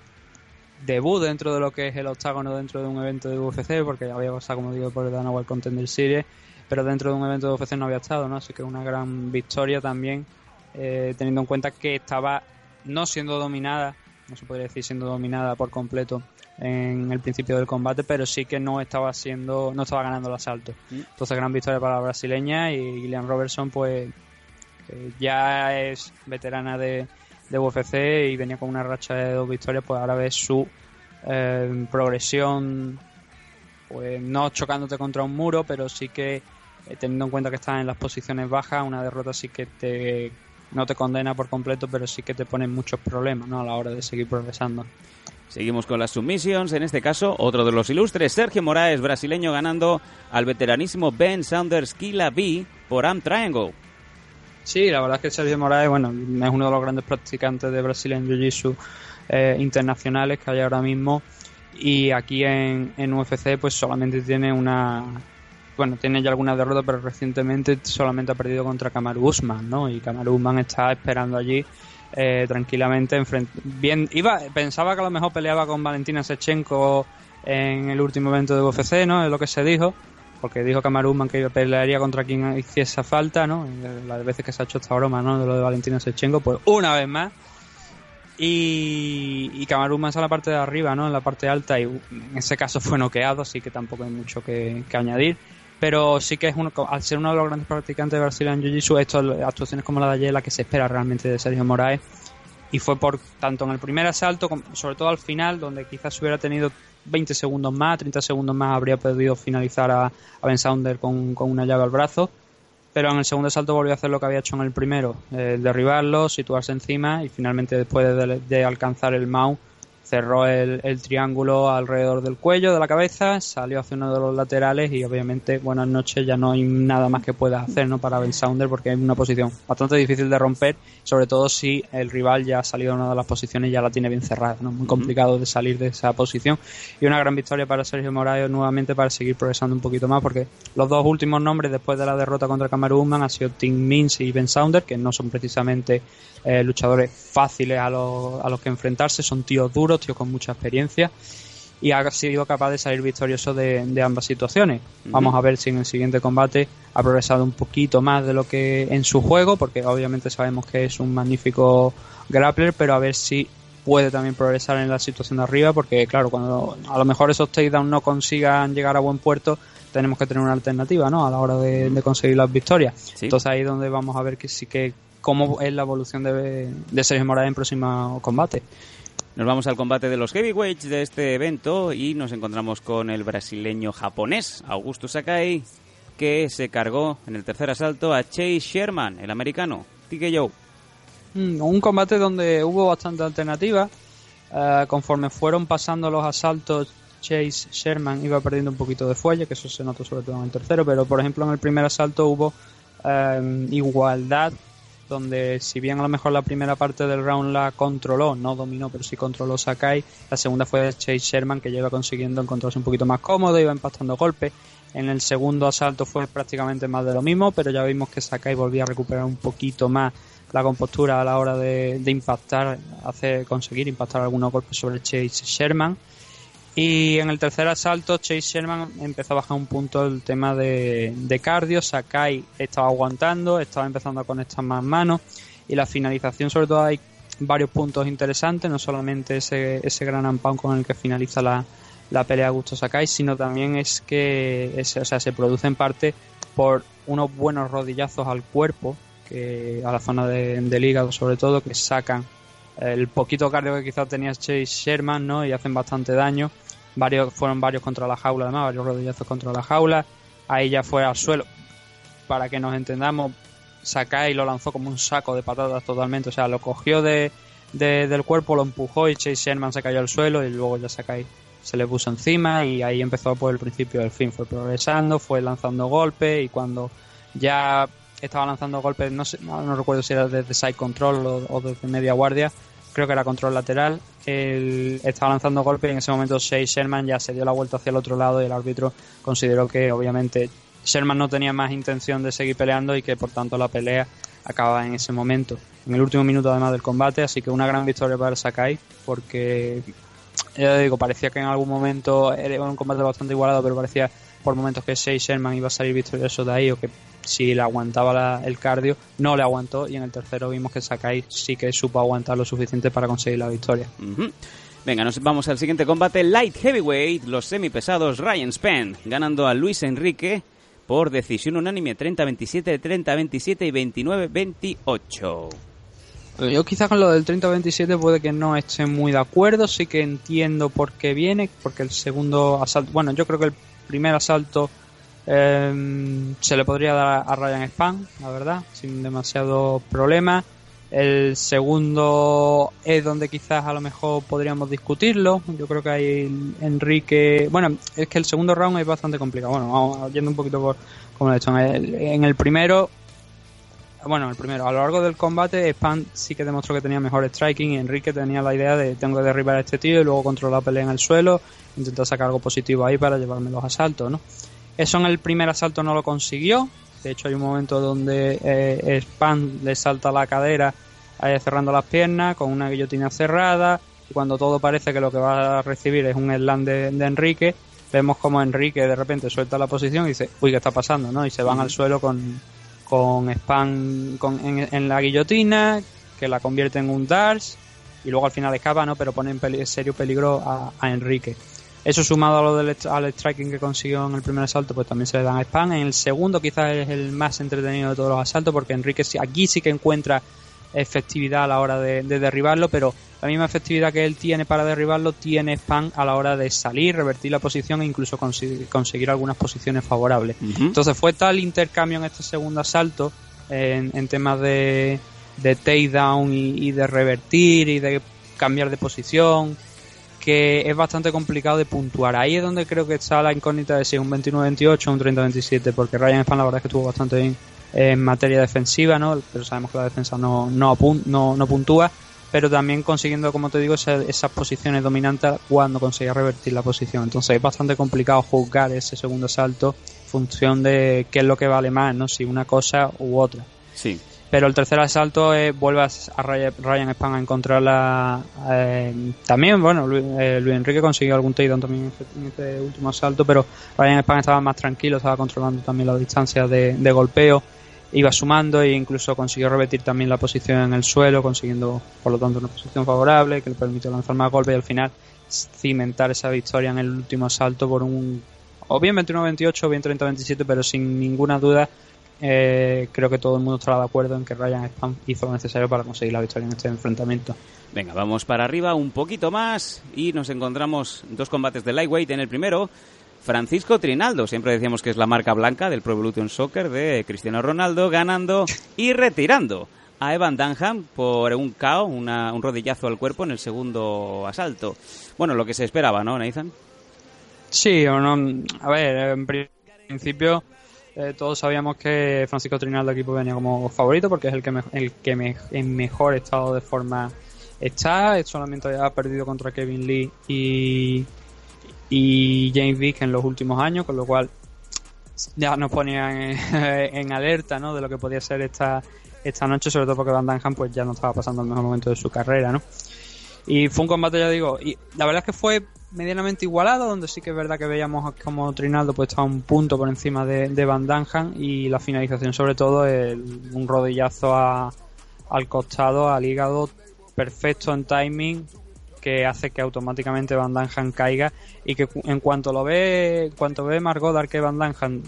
debut dentro de lo que es el octágono dentro de un evento de UFC, porque había pasado, como digo, por el Dana White Contender Series, pero dentro de un evento de UFC no había estado, ¿no? Así que una gran victoria también, eh, teniendo en cuenta que estaba no siendo dominada, no se podría decir siendo dominada por completo en el principio del combate, pero sí que no estaba siendo, no estaba ganando el asalto. Entonces gran victoria para la brasileña y Gillian Robertson, pues que ya es veterana de, de UFC y venía con una racha de dos victorias, pues ahora ves su eh, progresión, pues no chocándote contra un muro, pero sí que eh, teniendo en cuenta que estás en las posiciones bajas, una derrota sí que te no te condena por completo, pero sí que te pone muchos problemas ¿no? a la hora de seguir progresando. Seguimos con las submissions. En este caso, otro de los ilustres, Sergio Moraes, brasileño, ganando al veteranísimo Ben Saunders Kila B por Am Triangle. Sí, la verdad es que Sergio Moraes, bueno, es uno de los grandes practicantes de Brazilian Jiu-Jitsu eh, internacionales que hay ahora mismo. Y aquí en, en UFC, pues solamente tiene una. Bueno, tiene ya alguna derrota, pero recientemente solamente ha perdido contra Kamaru Usman, ¿no? Y Kamaru Usman está esperando allí eh, tranquilamente. enfrent- Bien, iba, pensaba que a lo mejor peleaba con Valentina Sechenko en el último evento de UFC, ¿no? Es lo que se dijo porque dijo Kamaru Usman que pelearía contra quien hiciese falta, ¿no? Las veces que se ha hecho esta broma, ¿no? De lo de Valentina Sechenko, pues una vez más. Y, y está en la parte de arriba, ¿no? En la parte alta y en ese caso fue noqueado, así que tampoco hay mucho que añadir. Pero sí que es uno, al ser uno de los grandes practicantes de Brazilian Jiu-Jitsu, esto, actuaciones como la de ayer, la que se espera realmente de Sergio Moraes. Y fue por tanto en el primer asalto, sobre todo al final, donde quizás hubiera tenido 20 segundos más, 30 segundos más, habría podido finalizar a, a Ben Sounder con, con una llave al brazo. Pero en el segundo asalto volvió a hacer lo que había hecho en el primero, eh, derribarlo, situarse encima y finalmente después de, de alcanzar el mount cerró el, el triángulo alrededor del cuello, de la cabeza, salió hacia uno de los laterales y obviamente buenas noches ya no hay nada más que pueda hacer ¿no? para Ben Sounder porque es una posición bastante difícil de romper, sobre todo si el rival ya ha salido de una de las posiciones y ya la tiene bien cerrada, ¿no? muy complicado de salir de esa posición y una gran victoria para Sergio Moraes nuevamente para seguir progresando un poquito más porque los dos últimos nombres después de la derrota contra Usman han sido Tim Mins y Ben Sounder que no son precisamente eh, luchadores fáciles a los, a los que enfrentarse, son tíos duros, tíos con mucha experiencia y ha sido capaz de salir victorioso de, de ambas situaciones. Vamos a ver si en el siguiente combate ha progresado un poquito más de lo que en su juego, porque obviamente sabemos que es un magnífico grappler, pero a ver si puede también progresar en la situación de arriba, porque claro, cuando a lo mejor esos takedowns no consigan llegar a buen puerto, tenemos que tener una alternativa, ¿no? A la hora de, de conseguir las victorias. Sí. Entonces ahí es donde vamos a ver que sí que cómo es la evolución de, de Sergio Moraes en próximo combate. Nos vamos al combate de los heavyweights de este evento y nos encontramos con el brasileño japonés Augusto Sakai, que se cargó en el tercer asalto a Chase Sherman, el americano. TKO. Mm, Un combate donde hubo bastante alternativa. Eh, conforme fueron pasando los asaltos, Chase Sherman iba perdiendo un poquito de fuelle, que eso se notó sobre todo en el tercero, pero por ejemplo en el primer asalto hubo eh, igualdad, donde si bien a lo mejor la primera parte del round la controló, no dominó, pero sí controló Sakai, la segunda fue Chase Sherman, que ya iba consiguiendo encontrarse un poquito más cómodo, iba empastando golpes. En el segundo asalto fue prácticamente más de lo mismo, pero ya vimos que Sakai volvía a recuperar un poquito más la compostura a la hora de, de impactar, hacer, conseguir impactar algunos golpes sobre Chase Sherman. Y en el tercer asalto, Chase Sherman empezó a bajar un punto el tema de, de cardio. Sakai estaba aguantando, estaba empezando a conectar más manos. Y la finalización, sobre todo, hay varios puntos interesantes. No solamente ese, ese gran ampón con el que finaliza la, la pelea Augusto Sakai, sino también es que es- o sea, se produce en parte por unos buenos rodillazos al cuerpo, que a la zona de- del hígado, sobre todo, que sacan el poquito cardio que quizás tenía Chase Sherman, ¿no? Y hacen bastante daño. Varios, fueron varios contra la jaula, además, varios rodillazos contra la jaula. Ahí ya fue al suelo. para que nos entendamos, Sakai lo lanzó como un saco de patatas totalmente. O sea, lo cogió de, de- del cuerpo, lo empujó y Chase Sherman se cayó al suelo y luego ya Sakai se le puso encima y ahí empezó por el principio del fin. Fue progresando, fue lanzando golpes y cuando ya estaba lanzando golpes, no, sé, no, no recuerdo si era desde side control o, o desde media guardia, creo que era control lateral. Él estaba lanzando golpes y en ese momento Chase Sherman ya se dio la vuelta hacia el otro lado y el árbitro consideró que obviamente Sherman no tenía más intención de seguir peleando y que por tanto la pelea acababa en ese momento, en el último minuto además del combate, así que una gran victoria para Sakai porque ya digo, parecía que en algún momento era un combate bastante igualado, pero parecía por momentos que Chase Sherman iba a salir victorioso de ahí o que si le aguantaba la- el cardio, no le aguantó y en el tercero vimos que Sakai sí que supo aguantar lo suficiente para conseguir la victoria. Venga, nos vamos al siguiente combate. Light Heavyweight, los semipesados Ryan Span, ganando a Luis Enrique por decisión unánime 30-27, 30-27 y 29-28. Yo quizás con lo del 30-27 puede que no esté muy de acuerdo, sí que entiendo por qué viene, porque el segundo asalto, bueno, yo creo que el primer asalto eh, se le podría dar a Ryan Span, la verdad, sin demasiado problema. El segundo es donde quizás a lo mejor podríamos discutirlo. Yo creo que hay Enrique. Bueno, es que el segundo round es bastante complicado. Bueno, vamos yendo un poquito por como lo he hecho. En el, en el primero, bueno, el primero, a lo largo del combate, Span sí que demostró que tenía mejor striking y Enrique tenía la idea de tengo que derribar a este tío y luego controlar la pelea en el suelo, intentar sacar algo positivo ahí para llevarme los asaltos, ¿no? Eso en el primer asalto no lo consiguió. De hecho, hay un momento donde eh, Span le salta la cadera eh, cerrando las piernas con una guillotina cerrada. Y cuando todo parece que lo que va a recibir es un slam de, de Enrique, vemos como Enrique de repente suelta la posición y dice, uy, ¿qué está pasando? ¿no? Y se van al suelo con, con Span con, en, en la guillotina, que la convierte en un Dars. Y luego al final escapa, ¿no? Pero pone en peli- serio peligro a, a Enrique. Eso sumado a lo del al striking que consiguió en el primer asalto, pues también se le dan a Span. En el segundo quizás es el más entretenido de todos los asaltos, porque Enrique aquí sí que encuentra efectividad a la hora de, de derribarlo, pero la misma efectividad que él tiene para derribarlo tiene Span a la hora de salir, revertir la posición e incluso consi- conseguir algunas posiciones favorables. Entonces fue tal intercambio en este segundo asalto en, en temas de, de takedown y, y de revertir y de cambiar de posición que es bastante complicado de puntuar. Ahí es donde creo que está la incógnita de si es un 21-28 o un 30-27, porque Ryan Span la verdad es que estuvo bastante bien en materia defensiva, ¿no? pero sabemos que la defensa no, no, no, no puntúa, pero también consiguiendo, como te digo, esa- esas posiciones dominantes cuando conseguía revertir la posición. Entonces es bastante complicado juzgar ese segundo salto en función de qué es lo que vale más, ¿no? si una cosa u otra. Sí. Pero el tercer asalto eh, vuelve a Ryan, Span a encontrarla eh, también. Bueno, Luis, eh, Luis Enrique consiguió algún takedown también en este, este último asalto, pero Ryan Span estaba más tranquilo, estaba controlando también la distancia de, de golpeo, iba sumando e incluso consiguió repetir también la posición en el suelo, consiguiendo por lo tanto una posición favorable que le permitió lanzar más golpes y al final cimentar esa victoria en el último asalto por un o bien 21-28 o bien 30-27, pero sin ninguna duda eh, creo que todo el mundo estará de acuerdo en que Ryan Span hizo lo necesario para conseguir la victoria en este enfrentamiento. Venga, vamos para arriba un poquito más y nos encontramos dos combates de lightweight. En el primero, Francisco Trinaldo, siempre decíamos que es la marca blanca del Pro Evolution Soccer de Cristiano Ronaldo, ganando y retirando a Evan Dunham por un KO, una- un rodillazo al cuerpo en el segundo asalto. Bueno, lo que se esperaba, ¿no, Nathan? Sí, o no. A ver, en principio eh, todos sabíamos que Francisco Trinaldo pues, venía como favorito porque es el que, me- el que en mejor estado de forma está. Solamente ha perdido contra Kevin Lee y, y James Vick en los últimos años, con lo cual ya nos ponía en, alerta ¿no? de lo que podía ser esta, esta noche, sobre todo porque Van pues ya no estaba pasando el mejor momento de su carrera, ¿no? Y fue un combate, ya digo, y la verdad es que fue medianamente igualado, donde sí que es verdad que veíamos como Trinaldo pues estaba un punto por encima de, de Van Danham y la finalización sobre todo el- un rodillazo a- al costado, al hígado, perfecto en timing que hace que automáticamente Van Danham caiga y que en cuanto lo ve, en cuanto ve Margot Dar que Van Danham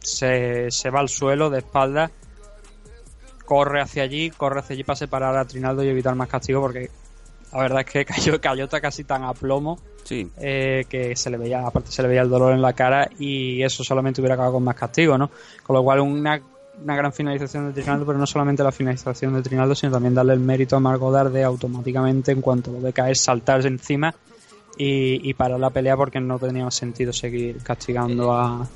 se, se va al suelo de espalda, corre hacia allí, corre hacia allí para separar a Trinaldo y evitar más castigo porque La verdad es que cayó, cayó casi tan a plomo Sí. eh, que se le veía, aparte se le veía el dolor en la cara y eso solamente hubiera acabado con más castigo, ¿no? Con lo cual una, una gran finalización de Trinaldo, pero no solamente la finalización de Trinaldo, sino también darle el mérito a Margodar de automáticamente, en cuanto lo ve caer, saltarse encima y, y parar la pelea porque no tenía sentido seguir castigando a,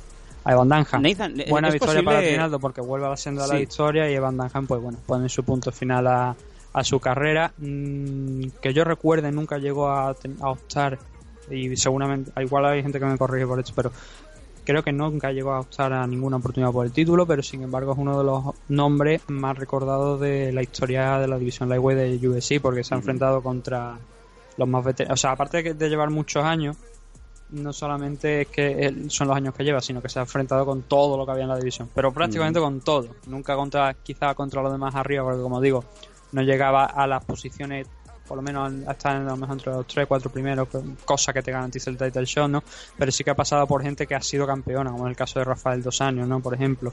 a Evan Dunham. Nathan, ¿es Buena victoria posible- para Trinaldo porque vuelve a la senda de la victoria y Evan Dunham, pues bueno, pone su punto final a, a su carrera. Mm, que yo recuerde, nunca llegó a, a optar, y seguramente, igual hay gente que me corrige por esto, pero creo que nunca llegó a optar a ninguna oportunidad por el título, pero sin embargo es uno de los nombres más recordados de la historia de la división Lightweight de UFC, porque se ha enfrentado contra los más veteranos. O sea, aparte de llevar muchos años, no solamente es que son los años que lleva, sino que se ha enfrentado con todo lo que había en la división, pero prácticamente con todo. Nunca contra, quizá contra los demás arriba, porque como digo, no llegaba a las posiciones, por lo menos a estar a lo mejor entre los 3, 4 primeros, que- cosa que te garantiza el title shot, ¿no? Pero sí que ha pasado por gente que ha sido campeona, como en el caso de Rafael Dos Años, ¿no? Por ejemplo.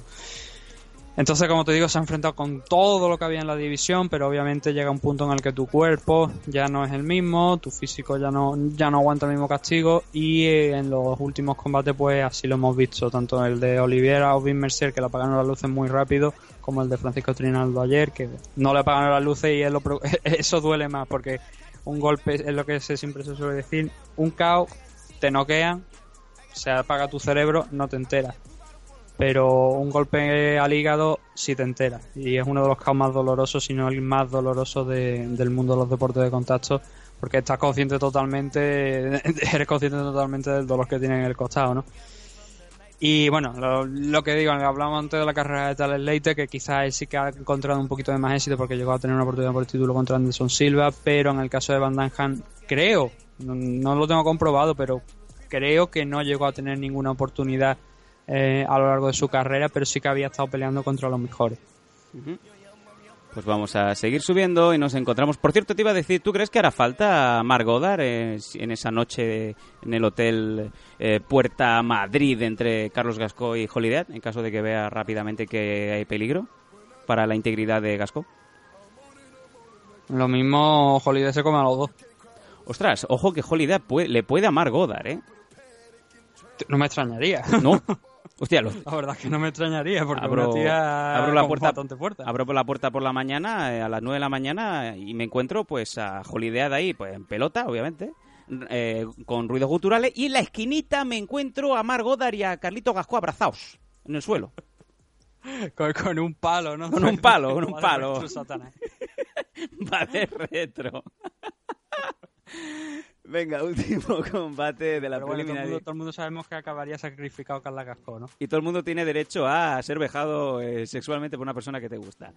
Entonces, como te digo, se ha enfrentado con todo lo que había en la división, pero obviamente llega un punto en el que tu cuerpo ya no es el mismo, tu físico ya no, ya no aguanta el mismo castigo y eh, en los últimos combates pues así lo hemos visto, tanto el de Oliviera o Vin Mercier que le apagaron las luces muy rápido, como el de Francisco Trinaldo ayer que no le apagaron las luces y eso duele más porque un golpe es lo que se, siempre se suele decir, un KO te noquean, se apaga tu cerebro, no te enteras pero un golpe al hígado sí te enteras y es uno de los caos más dolorosos, si no el más doloroso de- del mundo de los deportes de contacto porque estás consciente totalmente, eres consciente totalmente del dolor que tiene en el costado, ¿no? Y bueno, lo, que digo, hablamos antes de la carrera de Tales Leite, que quizás él sí que ha encontrado un poquito de más éxito porque llegó a tener una oportunidad por el título contra Anderson Silva, pero en el caso de Van Damme, creo, no lo tengo comprobado, pero creo que no llegó a tener ninguna oportunidad eh, a lo largo de su carrera, pero sí que había estado peleando contra los mejores. Pues vamos a seguir subiendo y nos encontramos. Por cierto, te iba a decir, ¿tú crees que hará falta Margodar eh, en esa noche en el hotel eh, Puerta Madrid entre Carlos Gasco y Holiday, en caso de que vea rápidamente que hay peligro para la integridad de Gasco? Lo mismo Holiday se come a los dos. Ostras, ojo que Holiday le puede amar Godar, ¿eh? No me extrañaría. No. Hostia, La verdad es que no me extrañaría porque abro, una tía abro la puerta, abro por la puerta por la mañana eh, a las 9 de la mañana y me encuentro pues a Holiday de ahí, pues en pelota, obviamente, eh, con ruidos guturales y en la esquinita me encuentro a Mar Godar y a Carlito Gasco abrazados en el suelo. Con, con un palo, ¿no? Con un palo, con un palo. Vale, retro. Venga, último combate de la Pero bueno, todo el, preliminar. mundo, todo el mundo sabemos que acabaría sacrificado Carla Casco, ¿no? y todo el mundo tiene derecho a ser vejado eh, sexualmente por una persona que te gusta.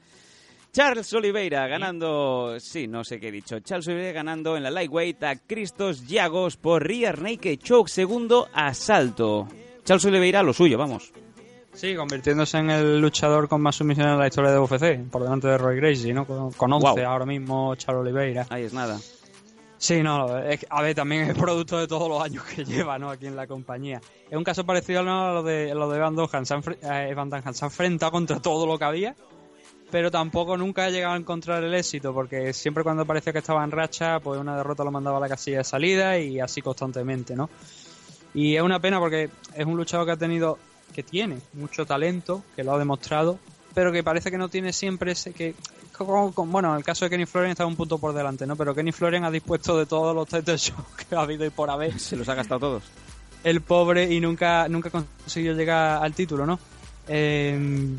Charles Oliveira ganando, sí, no sé qué he dicho. Charles Oliveira ganando en la lightweight a Cristos Yagos por rear naked choke segundo asalto. Charles Oliveira lo suyo, vamos. Sí, convirtiéndose en el luchador con más sumisiones en la historia de UFC, por delante de Roy Gracie, ¿no? Con, con 11 Guau. ahora mismo Charles Oliveira. Ahí es nada. Sí, no, es a ver, también es producto de todos los años que lleva, ¿no? Aquí en la compañía. Es un caso parecido a lo de, lo de Evan Dunham. Se ha enfre- eh, Evan Dunham se ha enfrentado contra todo lo que había, pero tampoco nunca ha llegado a encontrar el éxito, porque siempre cuando parecía que estaba en racha, pues una derrota lo mandaba a la casilla de salida y así constantemente, ¿no? Y es una pena porque es un luchador que ha tenido, que tiene mucho talento, que lo ha demostrado, pero que parece que no tiene siempre ese que bueno, en el caso de Kenny Florian está un punto por delante, ¿no? Pero Kenny Florian ha dispuesto de todos los title shows que ha habido y por haber Se los ha gastado todos. el pobre y nunca nunca consiguió llegar al título, ¿no? Eh,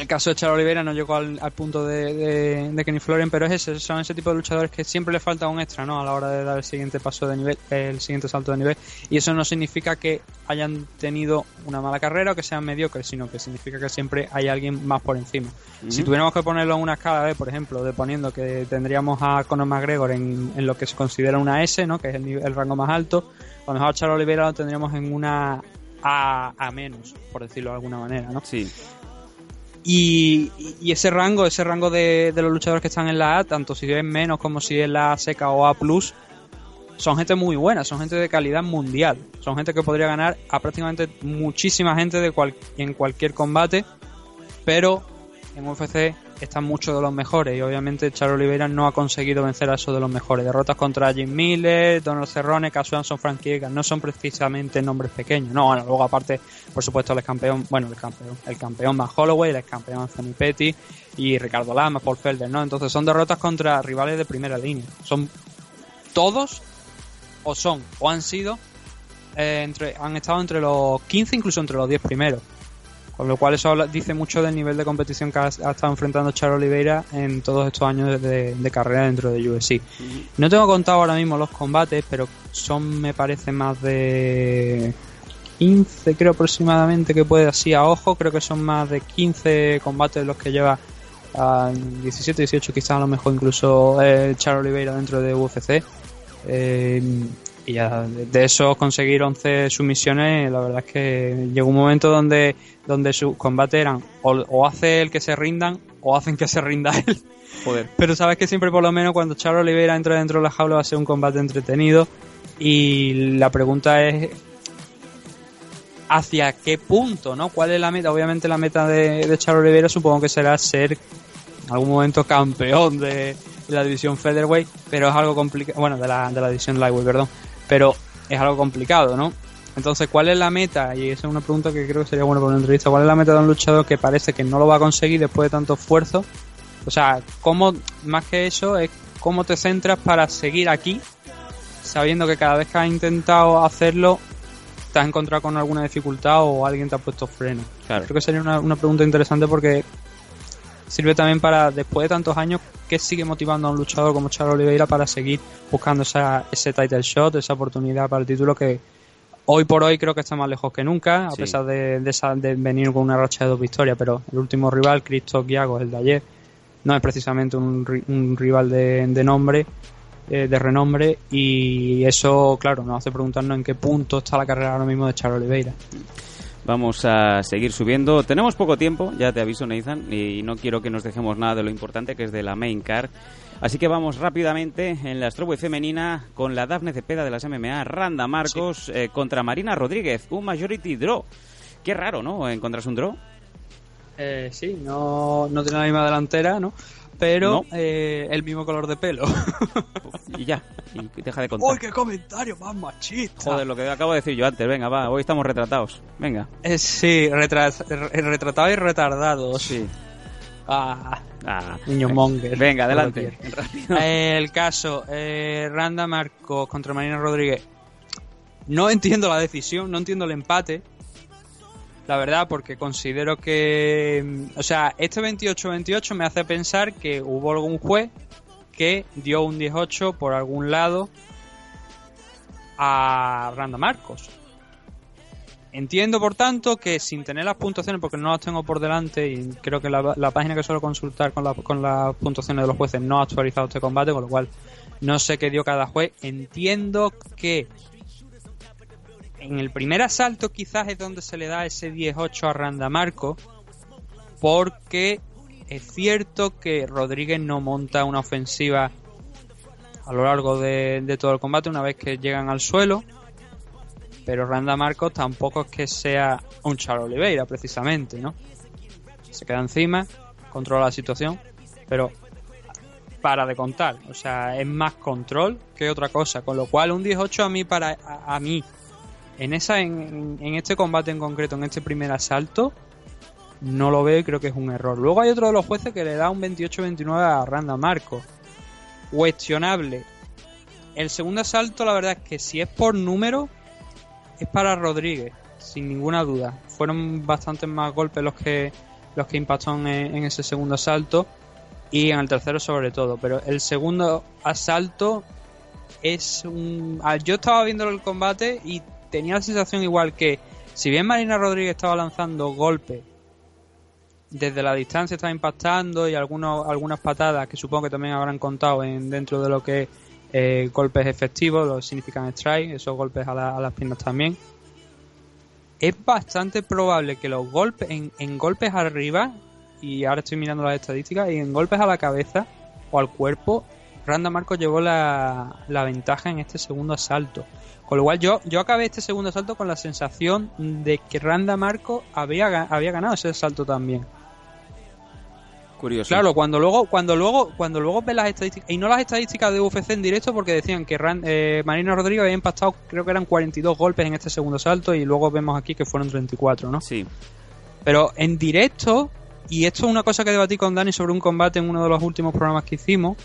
el caso de Charles Oliveira no llegó al, al punto de, de- de Kenny Florian, pero es ese, son ese tipo de luchadores que siempre le falta un extra, ¿no? A la hora de dar el siguiente paso de nivel, el siguiente salto de nivel. Y eso no significa que hayan tenido una mala carrera o que sean mediocres, sino que significa que siempre hay alguien más por encima. Si tuviéramos que ponerlo en una escala, ¿eh? por ejemplo, de poniendo que tendríamos a Conor McGregor en, en lo que se considera una S, ¿no? Que es el, nivel- el rango más alto, a lo mejor a Charles Oliveira lo tendríamos en una A, a menos, por decirlo de alguna manera, ¿no? Sí. Y, ese rango, ese rango de, de los luchadores que están en la A, tanto si es menos como si es la A seca o A plus, son gente muy buena, son gente de calidad mundial, son gente que podría ganar a prácticamente muchísima gente de cual- en cualquier combate, pero en UFC están muchos de los mejores y obviamente Charles Oliveira no ha conseguido vencer a esos de los mejores. Derrotas contra Jim Miller, Donald Cerrone, Casu son Frank no son precisamente nombres pequeños. No, luego aparte, por supuesto, el campeón, bueno, el campeón, el campeón Matt Holloway, el campeón Anthony Petty y Ricardo Lama, Paul Felder, ¿no? Entonces son derrotas contra rivales de primera línea. Son todos o son o han sido eh, entre, han estado entre los 15, incluso entre los 10 primeros. Con lo cual eso dice mucho del nivel de competición que ha, estado enfrentando Charles Oliveira en todos estos años de, carrera dentro de UFC. No tengo contado ahora mismo los combates, pero son, me parece, más de 15, creo aproximadamente, que puede así a ojo. Creo que son más de 15 combates los que lleva a 17, 18, quizás a lo mejor incluso eh, Charles Oliveira dentro de UFC. Eh, y ya de eso conseguir 11 sumisiones, la verdad es que llegó un momento donde, donde sus combates eran o, hace el que se rindan o hacen que se rinda él. Joder. Pero sabes que siempre por lo menos cuando Charles Oliveira entra dentro de la jaula va a ser un combate entretenido y la pregunta es hacia qué punto, ¿no? ¿Cuál es la meta? Obviamente la meta de, de Charles Oliveira supongo que será ser en algún momento campeón de, la división featherweight, pero es algo complicado, bueno, de la, de la división lightweight, perdón, pero es algo complicado, ¿no? Entonces, ¿cuál es la meta? Y esa es una pregunta que creo que sería bueno para una entrevista. ¿Cuál es la meta de un luchador que parece que no lo va a conseguir después de tanto esfuerzo? O sea, ¿cómo, más que eso, es cómo te centras para seguir aquí, sabiendo que cada vez que has intentado hacerlo, te has encontrado con alguna dificultad o alguien te ha puesto freno? Creo que sería una, una pregunta interesante porque sirve también para, después de tantos años, que sigue motivando a un luchador como Charles Oliveira para seguir buscando esa, ese title shot, esa oportunidad para el título que hoy por hoy creo que está más lejos que nunca, a pesar de, de, venir con una racha de dos victorias, pero el último rival, Cristo Giago, el de ayer, no es precisamente un, un rival de, de nombre, eh, de renombre, y eso, claro, nos hace preguntarnos en qué punto está la carrera ahora mismo de Charles Oliveira. Vamos a seguir subiendo. Tenemos poco tiempo, ya te aviso, Nathan, y no quiero que nos dejemos nada de lo importante que es de la main card. Así que vamos rápidamente en la Strobe femenina con la Dafne Cepeda de las MMA, Randa Marcos eh, contra Marina Rodríguez, un majority draw. Qué raro, ¿no? ¿Encontras un draw? Eh, sí, no, no tiene la misma delantera, ¿no? Pero eh, el mismo color de pelo. y ya, y deja de contar. ¡Uy, qué comentario más machista! Joder, lo que acabo de decir yo antes, venga, va, hoy estamos retratados, venga. Eh, sí, retratados y retardados. Sí. Ah, ah niño monger. Venga, adelante. el caso, eh, Randa Marcos contra Marina Rodríguez. No entiendo la decisión, no entiendo el empate la verdad, porque considero que, mm, o sea, este 28-28 me hace pensar que hubo algún juez que dio un 18 por algún lado a Randa Marcos. Entiendo, por tanto, que sin tener las puntuaciones, porque no las tengo por delante y creo que la, la página que suelo consultar con, la, con las puntuaciones de los jueces no ha actualizado este combate, con lo cual no sé qué dio cada juez. Entiendo que en el primer asalto quizás es donde se le da ese 10-8 a Randa Marco, porque es cierto que Rodríguez no monta una ofensiva a lo largo de, todo el combate una vez que llegan al suelo, pero Randa Marcos tampoco es que sea un Charles Oliveira precisamente, ¿no? Se queda encima, controla la situación, pero para de contar, o sea, es más control que otra cosa, con lo cual un 18 a mí para a mí en, esa, en, este combate en concreto, en este primer asalto, no lo veo y creo que es un error. Luego hay otro de los jueces que le da un 28-29 a Randa Marco. Cuestionable. El segundo asalto, la verdad es que si es por número, es para Rodríguez, sin ninguna duda. Fueron bastantes más golpes los que los que impactó en, en ese segundo asalto y en el tercero sobre todo. Pero el segundo asalto es un... Ah, yo estaba viendo el combate y tenía la sensación igual que, si bien Marina Rodríguez estaba lanzando golpes desde la distancia estaba impactando y algunos, algunas patadas que supongo que también habrán contado en, dentro de lo que eh, golpes efectivos, lo significan strike, esos golpes a, las piernas también. Es bastante probable que los golpes, en, en, golpes arriba, y ahora estoy mirando las estadísticas, y en golpes a la cabeza o al cuerpo, Randa Marcos llevó la, la ventaja en este segundo asalto. Con lo cual yo, yo acabé este segundo asalto con la sensación de que Randa Marco había, había ganado ese asalto también. Curioso. Claro, cuando luego, cuando luego, cuando luego ves las estadísticas, y no las estadísticas de UFC en directo, porque decían que Ran- eh, Marina Rodríguez había impactado, creo que eran 42 golpes en este segundo salto, y luego vemos aquí que fueron 34, ¿no? Sí. Pero en directo, y esto es una cosa que debatí con Dani sobre un combate en uno de los últimos programas que hicimos,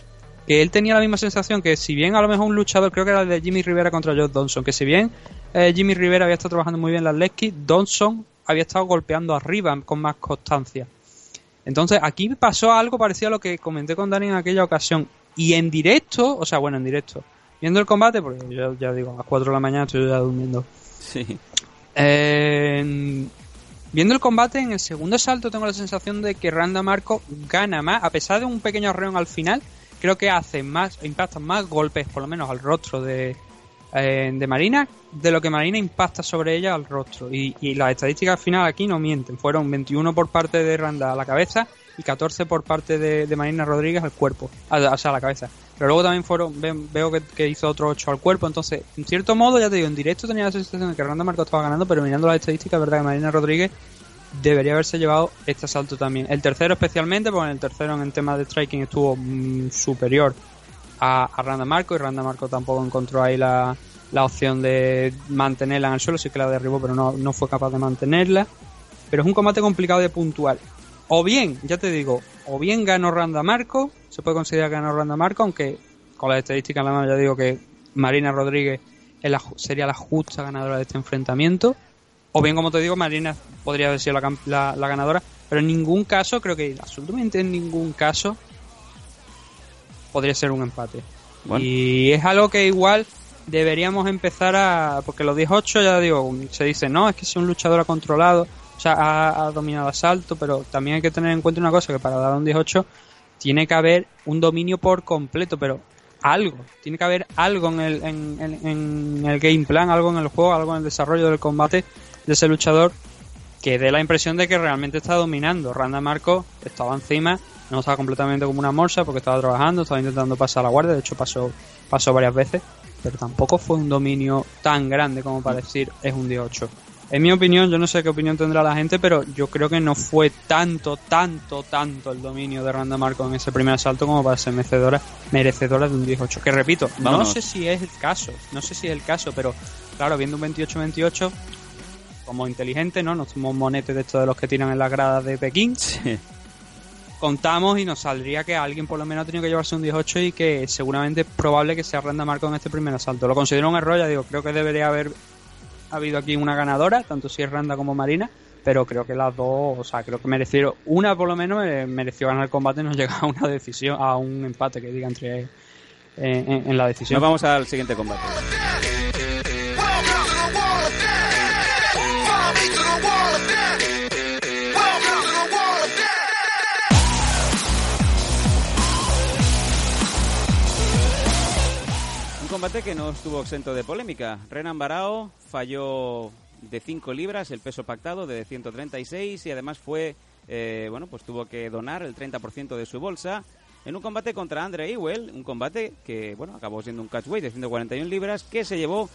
que él tenía la misma sensación que si bien a lo mejor un luchador, creo que era el de Jimmy Rivera contra Joe Donson, que si bien eh, Jimmy Rivera había estado trabajando muy bien las Lesky, Donson había estado golpeando arriba con más constancia. Entonces aquí pasó algo parecido a lo que comenté con Dani en aquella ocasión. Y en directo, o sea, bueno, en directo, viendo el combate, porque yo ya digo, a las 4 de la mañana estoy ya durmiendo. Sí. Eh, viendo el combate, en el segundo salto tengo la sensación de que Randa Marco gana más, a pesar de un pequeño arreón al final, creo que hace más, impacta más golpes, por lo menos al rostro de, eh, de Marina, de lo que Marina impacta sobre ella al rostro. Y, y las estadísticas al final aquí no mienten, fueron 21 por parte de Randa a la cabeza y 14 por parte de, Marina Rodríguez al cuerpo, o sea, a la cabeza. Pero luego también fueron, ve- veo que, que hizo otro 8 al cuerpo, entonces, en cierto modo, ya te digo, en directo tenía la sensación de que Randa Marco estaba ganando, pero mirando las estadísticas, es verdad que Marina Rodríguez debería haberse llevado este asalto también. El tercero especialmente, porque en el tercero en tema de striking estuvo mm, superior a, a Randa Marco y Randa Marco tampoco encontró ahí la, la opción de mantenerla en el suelo, sí que la derribó, pero no, no fue capaz de mantenerla. Pero es un combate complicado de puntuar. O bien, ya te digo, o bien ganó Randa Marco, se puede considerar que ganó Randa Marco, aunque con las estadísticas en la mano ya digo que Marina Rodríguez sería la justa ganadora de este enfrentamiento. O bien, como te digo, Marina podría haber sido la, la- la ganadora, pero en ningún caso, creo que absolutamente en ningún caso, podría ser un empate. Bueno. Y es algo que igual deberíamos empezar a... Porque los 18, ya digo, se dice, no, es que si un luchador ha controlado, o sea, ha, ha dominado asalto, pero también hay que tener en cuenta una cosa, que para dar un 18 tiene que haber un dominio por completo, pero algo, tiene que haber algo en el, en, en- en el game plan, algo en el juego, algo en el desarrollo del combate de ese luchador que dé la impresión de que realmente está dominando. Randa Marco estaba encima, no estaba completamente como una morsa porque estaba trabajando, estaba intentando pasar la guardia, de hecho pasó, pasó varias veces, pero tampoco fue un dominio tan grande como para decir es un 18. En mi opinión, yo no sé qué opinión tendrá la gente, pero yo creo que no fue tanto, tanto, tanto el dominio de Randa Marco en ese primer asalto como para ser merecedora, merecedora de un 18. Que repito, no sé si es el caso, no sé si es el caso, pero claro, viendo un 28-28, como inteligente, ¿no? No somos monetes de estos de los que tiran en las gradas de Pekín. Sí. Contamos y nos saldría que alguien por lo menos ha tenido que llevarse un 18 y que seguramente es probable que sea Randa Marco en este primer asalto. Lo considero un error, ya digo, creo que debería haber habido aquí una ganadora, tanto si es Randa como Marina, pero creo que las dos, o sea, creo que merecieron, una por lo menos eh, mereció ganar el combate y no llega a una decisión, a un empate que diga entre eh, en, en la decisión. Nos vamos al siguiente combate. Combate que no estuvo exento de polémica. Renan Barao falló de 5 libras el peso pactado de 136 y además fue, eh, bueno, pues tuvo que donar el 30% de su bolsa en un combate contra Andre Ewell, un combate que, bueno, acabó siendo un catchweight de 141 libras que se llevó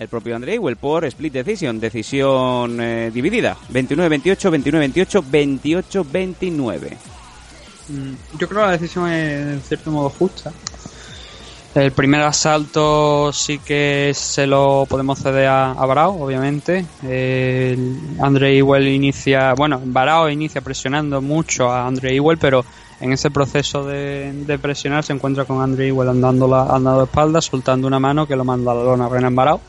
el propio Andre Ewell por split decision, decisión eh, dividida, 29-28, 29-28, 28-29. Mm, Yo creo que la decisión es en cierto modo justa. El primer asalto sí que se lo podemos ceder a, a Barao, obviamente. El Andre Ewell inicia, bueno, Barao inicia presionando mucho a Andre Ewell, pero en ese proceso de, presionar se encuentra con Andre Ewell andando, andando de espaldas, soltando una mano que lo manda a la lona Renan Barao.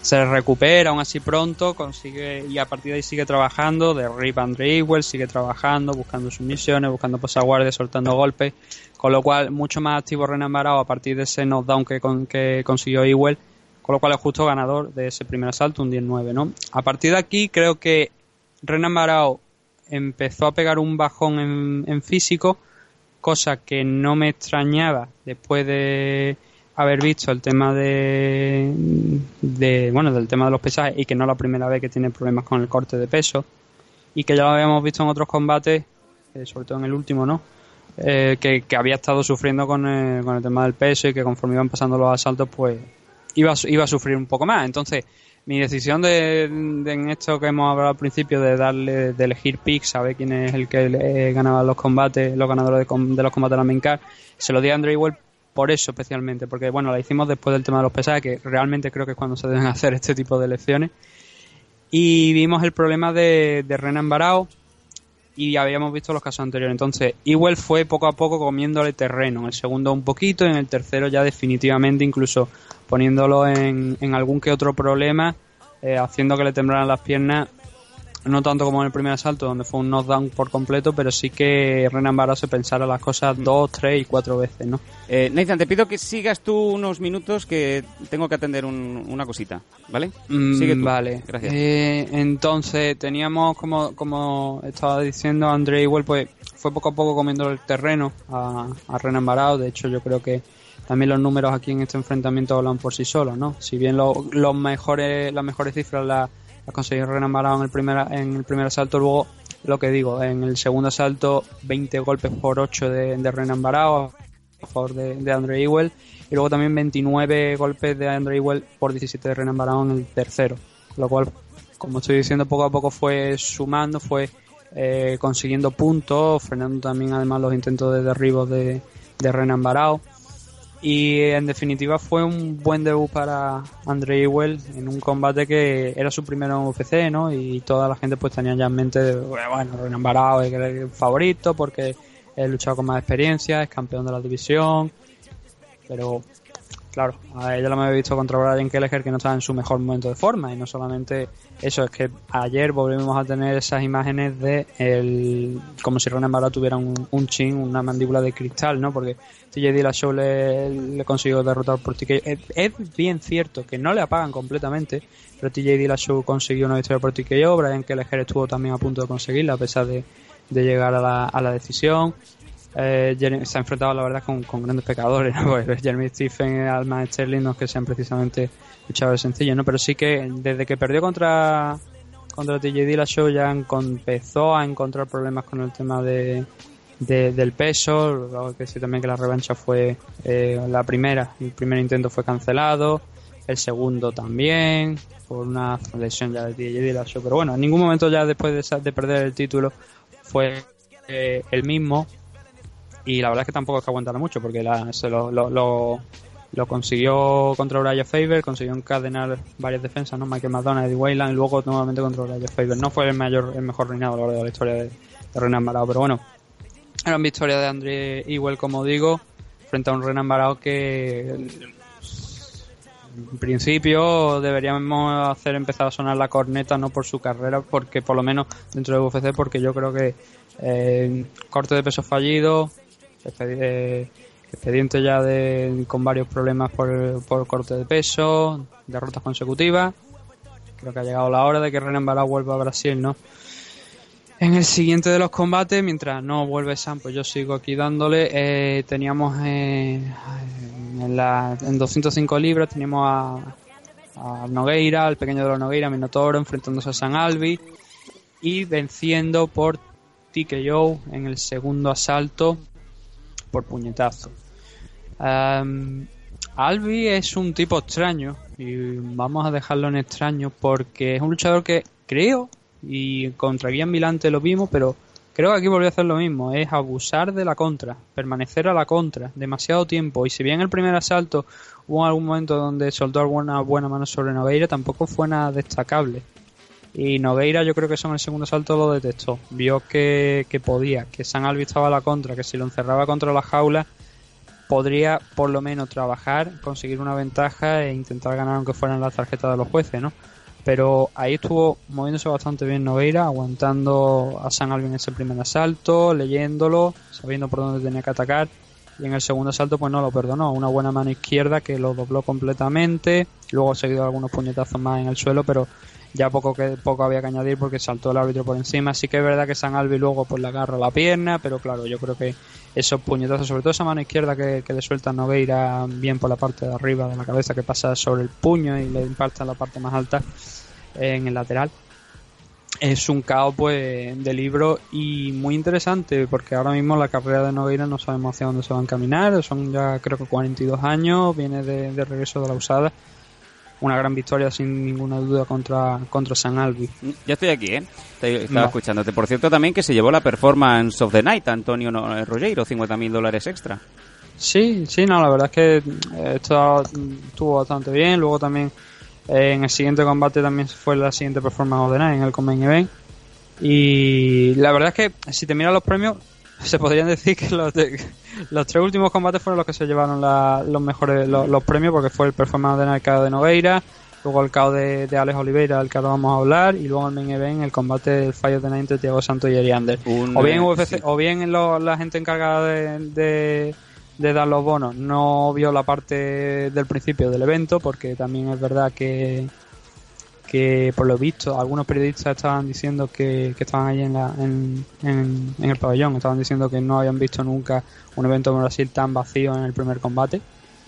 Se recupera aún así pronto, consigue y a partir de ahí sigue trabajando, derriba a Andre Ewell, sigue trabajando, buscando sumisiones, buscando pasaguardias, soltando golpes, con lo cual mucho más activo Renan Barao a partir de ese knockdown que, con- que consiguió Ewell, con lo cual es justo ganador de ese primer asalto, un 10-9, ¿no? A partir de aquí creo que Renan Barao empezó a pegar un bajón en, físico, cosa que no me extrañaba después de haber visto el tema de, de bueno del tema de los pesajes y que no es la primera vez que tiene problemas con el corte de peso y que ya lo habíamos visto en otros combates eh, sobre todo en el último no Eh, que, que había estado sufriendo con, eh, con el tema del peso y que conforme iban pasando los asaltos pues iba, iba a sufrir un poco más entonces mi decisión de, en esto que hemos hablado al principio de darle de elegir picks, saber quién es el que ganaba los combates, los ganadores de, los combates de la main card, se lo di a Andre Igual por eso especialmente, porque bueno, la hicimos después del tema de los pesajes, que realmente creo que es cuando se deben hacer este tipo de elecciones. Y vimos el problema de, de Renan Barao y habíamos visto los casos anteriores. Entonces, Ewell fue poco a poco comiéndole terreno. En el segundo un poquito, en el tercero ya definitivamente incluso poniéndolo en, en algún que otro problema, eh, haciendo que le temblaran las piernas. No tanto como en el primer asalto, donde fue un knockdown por completo, pero sí que Renan Barao se pensara las cosas dos, tres y cuatro veces, ¿no? Eh, Nathan, te pido que sigas tú unos minutos que tengo que atender un- una cosita, ¿vale? Mm, Sigue tú. Vale. Gracias. Eh, entonces, teníamos, como, como estaba diciendo André Igual, pues fue poco a poco comiendo el terreno a, a Renan Barao. De hecho, yo creo que también los números aquí en este enfrentamiento hablan por sí solos, ¿no? Si bien lo- los mejores, las mejores cifras las las consiguió Renan Barao en el primer, en el primer asalto, luego lo que digo, en el segundo asalto 20 golpes por 8 de, de Renan Barao a favor de, de Andre Ewell y luego también 29 golpes de Andre Ewell por 17 de Renan Barao en el tercero. Lo cual como estoy diciendo poco a poco fue sumando fue eh, consiguiendo puntos frenando también además los intentos de derribo de, de Renan Barao y en definitiva fue un buen debut para Andre Ewell en un combate que era su primero en UFC, ¿no? Y toda la gente pues tenía ya en mente, bueno, Renan Barao es el favorito porque he luchado con más experiencia, es campeón de la división, pero claro, a ella lo había visto contra Brian Kelleher que no estaba en su mejor momento de forma y no solamente eso, es que ayer volvimos a tener esas imágenes de el, como si Renan Barao tuviera un, chin, una mandíbula de cristal, ¿no? Porque TJ Dillashaw le, le consiguió derrotar por TKO. Es, bien cierto que no le apagan completamente, pero TJ Dillashaw consiguió una victoria por TKO, Brian Kelleher estuvo también a punto de conseguirla a pesar de, llegar la, a la decisión. Eh, se ha enfrentado, la verdad, con, con grandes pecadores. Jeremy Stephen, Alma Sterling, no es que sean precisamente luchadores sencillos, ¿no? Pero sí que desde que perdió contra contra TJ Dillashaw ya empezó a encontrar problemas con el tema de, de- del peso. Luego que decir también que la revancha fue eh, la primera. El primer intento fue cancelado. El segundo también. Por una lesión ya de TJ Dillashaw. Pero bueno, en ningún momento ya después de perder el título fue eh, el mismo y la verdad es que tampoco es que aguantara mucho porque la- se lo, lo, lo, consiguió contra Uriah Faber, consiguió encadenar varias defensas, ¿no? Michael McDonald, Eddie Wayland y luego nuevamente contra Uriah Faber. No fue el mayor, el mejor reinado a lo largo de la historia de, de Renan Barao, pero bueno, gran victoria de André Ewell, como digo, frente a un Renan Barao que en principio deberíamos hacer empezar a sonar la corneta no por su carrera porque por lo menos dentro de UFC porque yo creo que eh, corte de peso fallido expediente ya de, con varios problemas por, por corte de peso derrotas consecutivas. Creo que ha llegado la hora de que Renan Barao vuelva a Brasil no en el siguiente de los combates, mientras no vuelve Sam, pues yo sigo aquí dándole. Eh, teníamos eh, en, la, en 205 libras, teníamos a, a Nogueira, el pequeño de los Nogueira, Minotauro, enfrentándose a San Albi y venciendo por TKO en el segundo asalto por puñetazo. Am, Albi es un tipo extraño y vamos a dejarlo en extraño porque es un luchador que creo y contra Guian Milante lo vimos, pero creo que aquí volvió a hacer lo mismo, es abusar de la contra, permanecer a la contra demasiado tiempo y si bien el primer asalto hubo algún momento donde soltó alguna buena mano sobre Nogueira, tampoco fue nada destacable. Y Nogueira yo creo que eso en el segundo asalto lo detectó, vio que, que podía, que San Albi estaba a la contra, que si lo encerraba contra la jaula podría por lo menos trabajar, conseguir una ventaja e intentar ganar aunque fueran las tarjetas de los jueces, ¿no? Pero ahí estuvo moviéndose bastante bien Nogueira, aguantando a San Alvin ese primer asalto, leyéndolo, sabiendo por dónde tenía que atacar. Y en el segundo asalto pues no lo perdonó, una buena mano izquierda que lo dobló completamente, luego seguido algunos puñetazos más en el suelo, pero ya poco que poco había que añadir porque saltó el árbitro por encima. Sí que es verdad que San Albi luego pues le agarra la pierna, pero claro, yo creo que esos puñetazos, sobre todo esa mano izquierda que, que le suelta Nogueira bien por la parte de arriba de la cabeza que pasa sobre el puño y le impacta la parte más alta en el lateral. Es un caos pues de libro y muy interesante porque ahora mismo la carrera de Nogueira no sabemos hacia dónde se va a encaminar, son ya creo que 42 años, viene de, de regreso de la usada una gran victoria sin ninguna duda contra, contra San Albi. Ya estoy aquí, ¿eh? Estaba escuchándote. Por cierto, también que se llevó la performance of the night, Antonio eh, Rogero, 50.000 dólares extra. Sí, sí, no, la verdad es que eh, esto estuvo bastante bien. Luego también eh, en el siguiente combate también fue la siguiente performance of the night en el Common Event. Y la verdad es que si te miras los premios, se podrían decir que los, los tres últimos combates fueron los que se llevaron los mejores los, premios, porque fue el performance the night de Nogueira, luego el KO de, de Alex Oliveira, del que ahora vamos a hablar, y luego el main event, el combate del of the Night entre Thiago Santos y Eriander. o bien UFC, o bien la gente encargada de de dar los bonos no vio la parte del principio del evento porque también es verdad que que por lo visto algunos periodistas estaban diciendo que, estaban ahí en, la, en, en, el pabellón estaban diciendo que no habían visto nunca un evento en Brasil tan vacío en el primer combate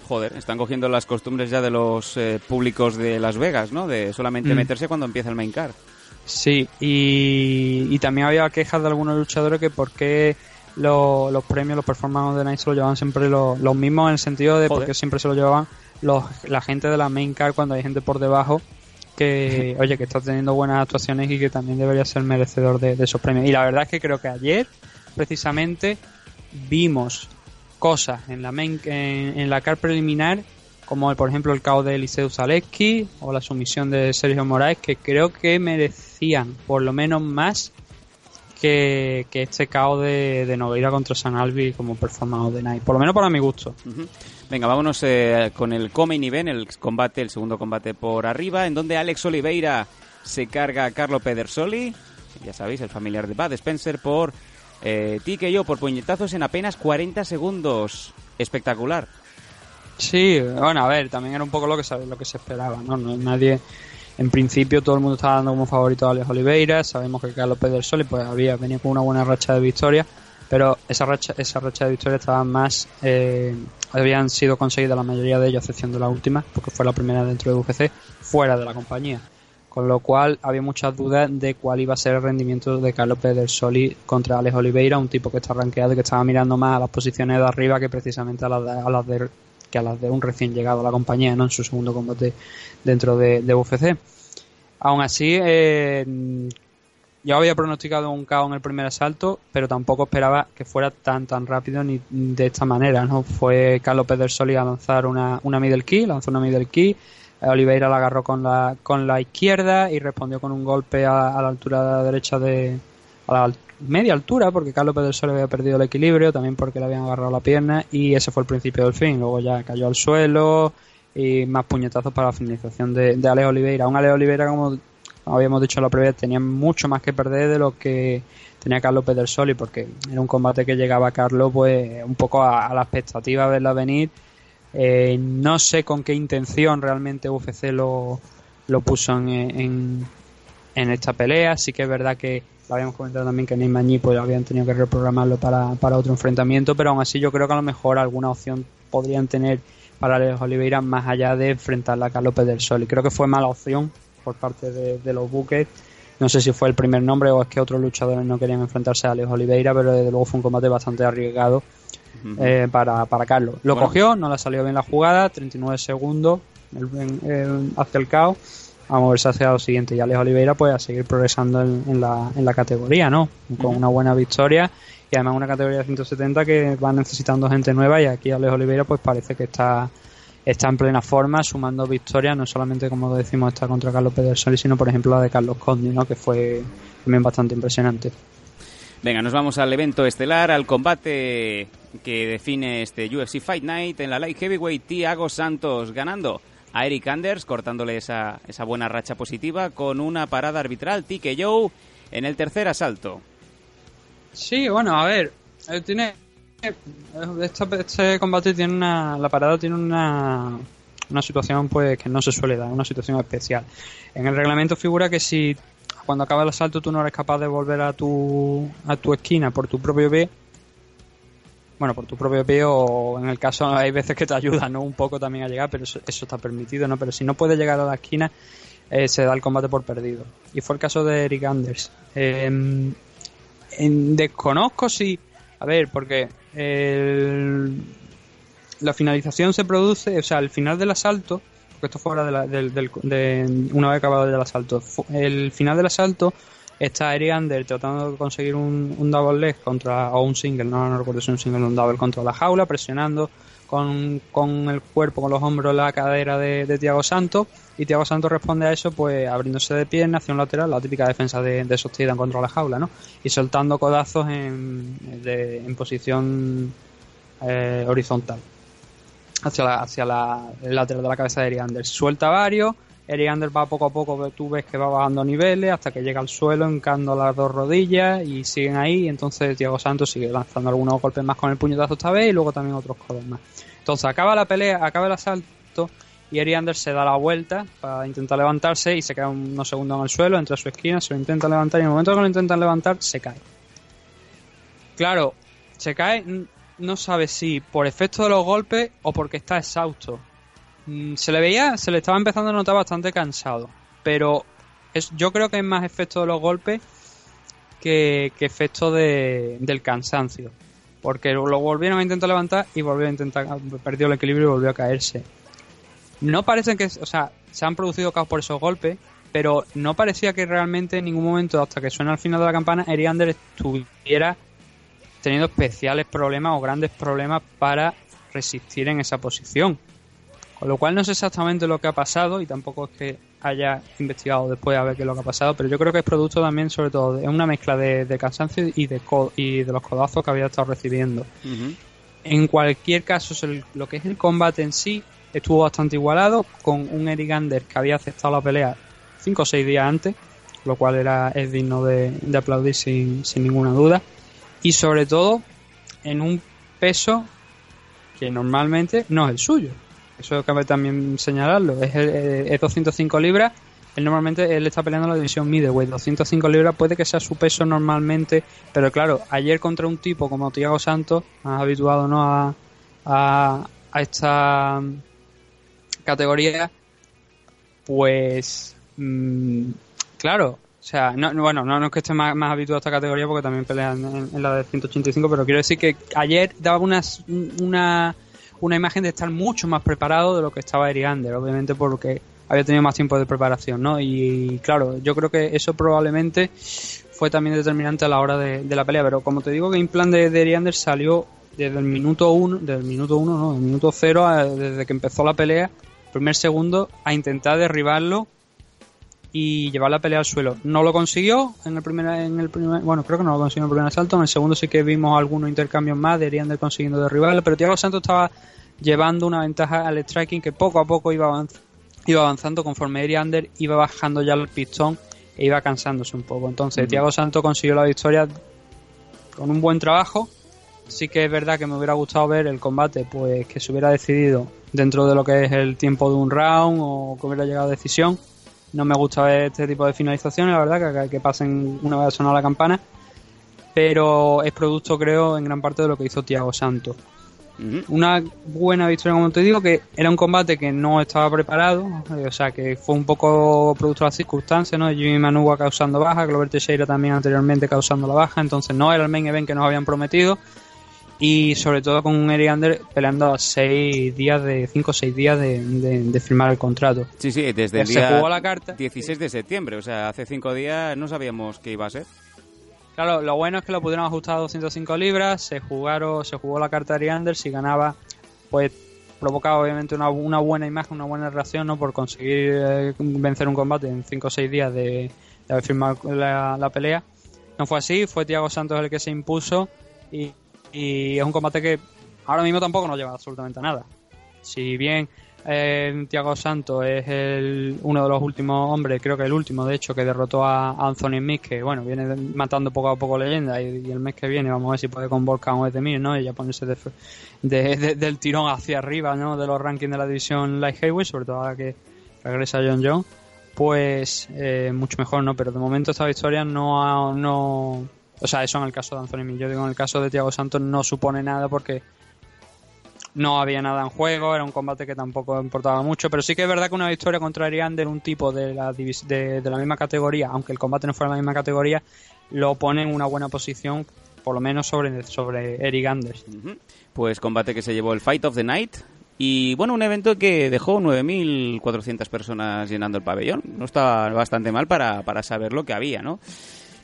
Joder, están cogiendo las costumbres ya de los eh, públicos de Las Vegas, ¿no? De solamente mm. meterse cuando empieza el main card. Sí, y, y también había quejas de algunos luchadores que por qué los, premios, los performances de Night se lo llevaban siempre los, mismos en el sentido de porque siempre se lo llevaban los, la gente de la main card cuando hay gente por debajo que, oye, que está teniendo buenas actuaciones y que también debería ser merecedor de, esos premios. Y la verdad es que creo que ayer, precisamente, vimos cosas en la main, en, la card preliminar como por ejemplo el caos de Eliseu Zaleski o la sumisión de Sergio Moraes que creo que merecían por lo menos más que, este caos de, de contra San Albi como performance de Night, por lo menos para mi gusto. Venga, vámonos eh, con el Coming Event, el combate, el segundo combate por arriba, en donde Alex Oliveira se carga a Carlo Pedersoli, ya sabéis, el familiar de Bad Spencer, por eh, yo por puñetazos en apenas 40 segundos. Espectacular. Sí, bueno, a ver, también era un poco lo que, lo que se esperaba, ¿no? no nadie en principio todo el mundo estaba dando como favorito a Alex Oliveira, sabemos que Carlos Pedersoli pues había venido con una buena racha de victorias, pero esa racha, esa racha de victorias estaba más, eh, habían sido conseguidas la mayoría de ellos, excepción de la última, porque fue la primera dentro de UFC, fuera de la compañía. Con lo cual había muchas dudas de cuál iba a ser el rendimiento de Carlos Pedersoli contra Alex Oliveira, un tipo que está rankeado y que estaba mirando más a las posiciones de arriba que precisamente a las a las de que a las de un recién llegado a la compañía ¿no? en su segundo combate dentro de, UFC. Aún así, eh, yo había pronosticado un KO en el primer asalto, pero tampoco esperaba que fuera tan tan rápido ni de esta manera. no Fue Carlos Pedersoli a lanzar una, una middle key, lanzó una middle key, Oliveira la agarró con la, con la izquierda y respondió con un golpe a, la altura derecha de a la, media altura, porque Carlos Pedersoli había perdido el equilibrio, también porque le habían agarrado la pierna, y ese fue el principio del fin. Luego ya cayó al suelo y más puñetazos para la finalización de, de Alex Oliveira. Un Alex Oliveira, como habíamos dicho la previa, tenía mucho más que perder de lo que tenía Carlos Pedersoli, porque era un combate que llegaba a Carlos pues un poco a, la expectativa de verla venir. Eh, no sé con qué intención realmente UFC lo, lo puso en, en, en esta pelea. Sí que es verdad que lo habíamos comentado también que Neymar pues habían tenido que reprogramarlo para, para otro enfrentamiento, pero aún así yo creo que a lo mejor alguna opción podrían tener para Alex Oliveira más allá de enfrentarla a Carlos Pedersoli. Creo que fue mala opción por parte de, los buques. No sé si fue el primer nombre o es que otros luchadores no querían enfrentarse a Alex Oliveira, pero desde luego fue un combate bastante arriesgado eh, para, para Carlos. Lo cogió, no le salió bien la jugada, 39 segundos hacia el caos a moverse hacia lo siguiente. Y Alex Oliveira, pues a seguir progresando en, la, en la categoría, ¿no? Con una buena victoria y además una categoría de 170 que va necesitando gente nueva y aquí Alex Oliveira pues parece que está está en plena forma sumando victorias no solamente como decimos está contra Carlos Pedersoli sino por ejemplo la de Carlos Condi ¿no? que fue también bastante impresionante Venga, nos vamos al evento estelar, al combate que define este UFC Fight Night en la Light Heavyweight, Thiago Santos ganando a Eric Anders, cortándole esa, esa buena racha positiva con una parada arbitral, Tike Joe, en el tercer asalto. Sí, bueno, a ver, eh, tiene este, combate tiene una la parada tiene una una situación pues que no se suele dar, una situación especial. En el reglamento figura que si cuando acaba el asalto tú no eres capaz de volver a tu a tu esquina por tu propio pie, bueno, por tu propio pie o en el caso hay veces que te ayudan, ¿no? Un poco también a llegar, pero eso, está permitido, ¿no? Pero si no puedes llegar a la esquina, eh, se da el combate por perdido. Y fue el caso de Eric Anders. Em, desconozco si... A ver, porque la finalización se produce, o sea, al final del asalto, porque esto fuera de, la- del- del- de una vez acabado el asalto. El final del asalto está Eric Ander tratando de conseguir un, un double leg contra, o un single, no, no recuerdo si es un single o un double contra la jaula, presionando con, con el cuerpo, con los hombros, la cadera de, de Tiago Santos. Y Tiago Santos responde a eso, pues abriéndose de pierna hacia un lateral, la típica defensa de, de esos Titan contra la jaula, ¿no? Y soltando codazos en, en posición eh, horizontal hacia, la, hacia la, el lateral de la cabeza de Eric Anders. Suelta varios, Eric Anders va poco a poco, tú ves que va bajando niveles hasta que llega al suelo, encando las dos rodillas y siguen ahí. Y entonces Diego Santos sigue lanzando algunos golpes más con el puñetazo esta vez y luego también otros codos más. Entonces acaba la pelea, acaba el asalto y Eric Anders se da la vuelta para intentar levantarse y se queda unos segundos en el suelo, entra a su esquina, se lo intenta levantar y en el momento que lo intentan levantar se cae. Claro, se cae, no sabe si por efecto de los golpes o porque está exhausto. Mm, Se le veía, se le estaba empezando a notar bastante cansado, pero es, yo creo que es más efecto de los golpes que, que efecto de, del cansancio. Porque lo volvieron a intentar levantar y volvió a intentar, perdió el equilibrio y volvió a caerse. No parece que, o sea, se han producido caos por esos golpes, pero no parecía que realmente en ningún momento, hasta que suena al final de la campana, Eriander estuviera teniendo especiales problemas o grandes problemas para resistir en esa posición. Con lo cual no sé exactamente lo que ha pasado y tampoco es que haya investigado después a ver qué es lo que ha pasado, pero yo creo que es producto también sobre todo de una mezcla de, de cansancio y de, y de los codazos que había estado recibiendo. En cualquier caso, lo que es el combate en sí estuvo bastante igualado, con un Eric Anders que había aceptado la pelea 5 o 6 días antes, lo cual era, es digno de, de aplaudir sin, sin ninguna duda. Y sobre todo, en un peso que normalmente no es el suyo. Eso cabe también señalarlo. Es, eh, es 205 libras. Él normalmente él está peleando la división middleweight. 205 libras puede que sea su peso normalmente, pero claro, ayer contra un tipo como Tiago Santos, más habituado no a, a, esta categoría, pues mm, claro, o sea, no, no- bueno, no, no es que esté más, más habituado a esta categoría porque también pelean en, en la de 185, pero quiero decir que ayer daba unas, una, una imagen de estar mucho más preparado de lo que estaba Eric Ander, obviamente porque había tenido más tiempo de preparación, ¿no? Y claro, yo creo que eso probablemente fue también determinante a la hora de, la pelea, pero como te digo, Game Plan de, de Eric Ander salió desde el minuto uno, desde el minuto uno, no, el minuto cero, desde que empezó la pelea, primer segundo, a intentar derribarlo y llevar la pelea al suelo. No lo consiguió en el primer, en el primer, bueno, creo que no lo consiguió en el primer asalto. En el segundo sí que vimos algunos intercambios más de Eriander consiguiendo derribarlo, pero Thiago Santos estaba llevando una ventaja al striking que poco a poco iba, avanz- iba avanzando conforme Eriander iba bajando ya el pistón e iba cansándose un poco. Entonces, Thiago Santos consiguió la victoria con un buen trabajo. Sí que es verdad que me hubiera gustado ver el combate, pues que se hubiera decidido dentro de lo que es el tiempo de un round o que hubiera llegado a decisión. No me gusta ver este tipo de finalizaciones, la verdad, que, que pasen una vez sonada la campana. Pero es producto, creo, en gran parte de lo que hizo Thiago Santos. Una buena victoria, como te digo, que era un combate que no estaba preparado, eh, o sea, que fue un poco producto de las circunstancias, ¿no? Jimmy Manuwa causando baja, Glover Teixeira también anteriormente causando la baja, entonces no era el main event que nos habían prometido. Y sobre todo con Eric Ander peleando a seis días de, cinco o seis días de, de- de firmar el contrato. Sí, sí, desde el Se día jugó la carta. 16 de septiembre, o sea, hace cinco días no sabíamos qué iba a ser. Claro, lo bueno es que lo pudieron ajustar a 205 libras, se jugaron, se jugó la carta de Ariander, si ganaba, pues provocaba obviamente una, una buena imagen, una buena reacción, ¿no? Por conseguir eh, vencer un combate en 5 o 6 días de, de haber firmado la, la pelea. No fue así, fue Thiago Santos el que se impuso y, y es un combate que ahora mismo tampoco nos lleva absolutamente a nada. Si bien eh, Thiago Santos es el, uno de los últimos hombres, creo que el último de hecho, que derrotó a Anthony Smith, que bueno, viene matando poco a poco leyenda y, el mes que viene vamos a ver si puede con Volkan o Edemir, ¿no? Y ya ponerse de- de- de- del tirón hacia arriba, ¿no? De los rankings de la división Light Heavyweight, sobre todo ahora que regresa John Jones, pues eh, mucho mejor, ¿no? Pero de momento esta victoria no ha- no o sea, eso en el caso de Anthony. Yo digo, en el caso de Thiago Santos no supone nada porque no había nada en juego, era un combate que tampoco importaba mucho, pero sí que es verdad que una victoria contra Eriander, un tipo de la, de, de la misma categoría, aunque el combate no fuera la misma categoría, lo pone en una buena posición, por lo menos sobre, sobre Eric Anders. Pues combate que se llevó el Fight of the Night Y bueno, un evento que dejó 9.400 personas llenando el pabellón. No está bastante mal para, para saber lo que había, ¿no?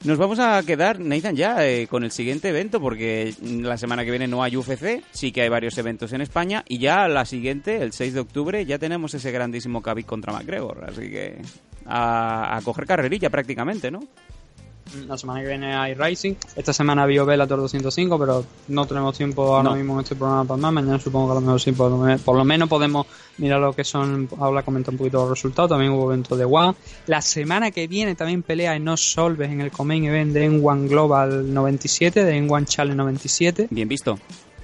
Nos vamos a quedar, Nathan, ya eh, con el siguiente evento, porque la semana que viene no hay UFC, sí que hay varios eventos en España, y ya la siguiente, el 6 de octubre, ya tenemos ese grandísimo Khabib contra McGregor, así que a, a coger carrerilla prácticamente, ¿no? La semana que viene hay Racing. Esta semana vio Bellator 205, pero no tenemos tiempo ahora No. mismo en este programa para más. Mañana supongo que a lo mejor sí, por lo, me- por lo menos podemos mirar lo que son, habla, comentar un poquito los resultados. También hubo eventos de One. La semana que viene también pelea en No Solves en el Comain Event de N1 Global 97, de N1 Challenge 97. Bien visto.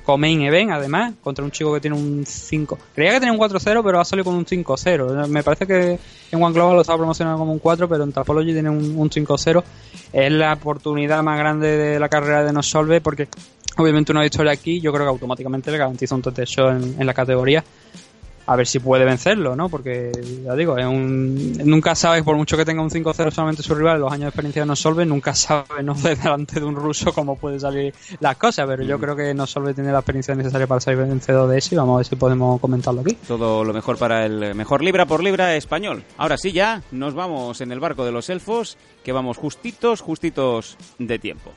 Comain Event, además, contra un chico que tiene un 5. Creía que tenía un 4-0, pero ha salido con un 5-0. Me parece que en One Global lo estaba promocionando como un 4, pero en Tapology tiene un, un 5-0. Es la oportunidad más grande de la carrera de No Solve, porque obviamente una victoria aquí, yo creo que automáticamente le garantiza un TT en, en la categoría. A ver si puede vencerlo, ¿no? Porque, ya digo, es un, nunca sabes, por mucho que tenga un 5-0 solamente su rival, los años de experiencia de No Solve, nunca sabe, ¿no? De delante de un ruso cómo puede salir las cosas, pero yo creo que No Solve tiene la experiencia necesaria para salir vencedor de eso y vamos a ver si podemos comentarlo aquí. Todo lo mejor para el mejor libra por libra español. Ahora sí ya, nos vamos en el barco de los elfos, que vamos justitos, justitos de tiempo.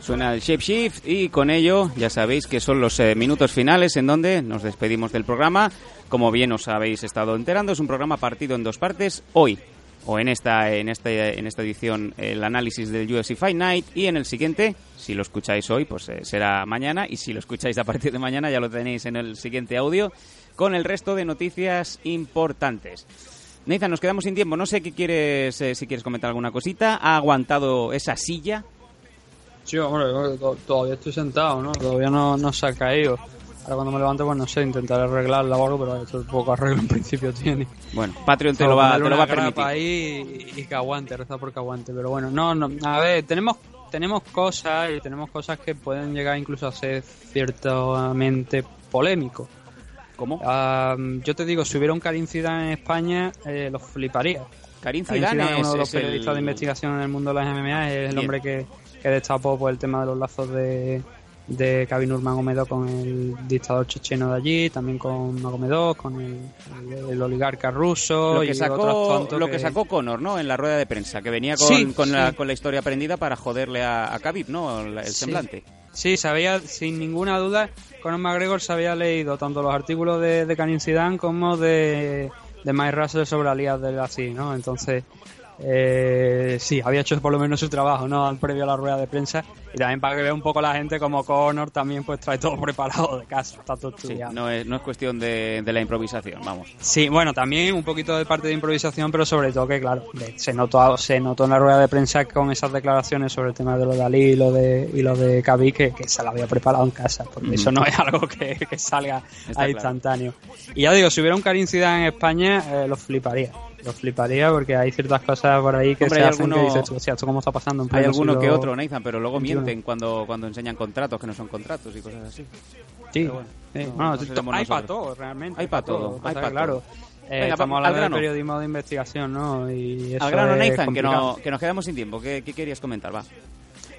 Suena el Shape Shift y con ello ya sabéis que son los eh, minutos finales en donde nos despedimos del programa. Como bien os habéis estado enterando, es un programa partido en dos partes. Hoy o en esta en este en esta edición el análisis del UFC Fight Night y en el siguiente, si lo escucháis hoy, pues eh, será mañana y si lo escucháis a partir de mañana ya lo tenéis en el siguiente audio con el resto de noticias importantes. Nathan, nos quedamos sin tiempo. No sé qué quieres, eh, si quieres comentar alguna cosita. ¿Ha aguantado esa silla? Sí, hombre, todavía estoy sentado, ¿no? Todavía no, no se ha caído. Ahora cuando me levante, pues no sé, intentaré arreglarla o algo, pero esto es poco arreglo en principio tiene. Bueno, Patreon te lo va, te lo va a permitir. ahí y, y que aguante, reza por que aguante. Pero bueno, no, no, a ver, tenemos tenemos cosas y tenemos cosas que pueden llegar incluso a ser ciertamente polémicos. ¿Cómo? Ah, yo te digo, si hubiera un Karim Zidane en España, eh, lo fliparía. Karim Karim Zidane es uno de los el- periodistas de investigación en el mundo de las MMA, es el Bien. hombre que, que destapó pues, el tema de los lazos de, de Khabib Nurmagomedov con el dictador checheno de allí, también con Magomedov, con el, el- el oligarca ruso lo y que otros sacó lo que sacó Conor no en la rueda de prensa que venía con, Sí, con, la, con la historia aprendida para joderle a, a Khabib no el, el Sí. semblante Sí, sabía, sin ninguna duda, Conor McGregor se había leído tanto los artículos de, de Zidane como de, de Mike Russell sobre Alias del así, ¿no? Entonces, eh, sí, había hecho por lo menos su trabajo, ¿no? Al previo a la rueda de prensa. Y también para que vea un poco la gente como Conor también pues trae todo preparado de casa, está todo sí, no es no es cuestión de, de la improvisación vamos Sí, bueno, también un poquito de parte de improvisación, pero sobre todo que, claro, se notó, se notó en la rueda de prensa con esas declaraciones sobre el tema de lo de Ali y lo de, y lo de Khabib que, que se la había preparado en casa, porque eso no es algo que, que salga Está a claro. instantáneo. Y ya digo, si hubiera un Karim Zidane en España, eh, lo fliparía. Lo fliparía porque hay ciertas cosas por ahí que Hombre, se hay hacen alguno- que dices, hostia, ¿esto cómo está pasando? en hay alguno que otro Nathan pero luego 21? mienten cuando cuando enseñan contratos que no son contratos y cosas así Sí, bueno, sí. no- no hay para todo, realmente. Hay pa' todo, hay Pasa pa' que, claro. todo. eh, Venga, estamos hablando de periodismo de investigación, ¿no? Y eso al grano Nathan que, no, que nos quedamos sin tiempo ¿Qué, qué querías comentar va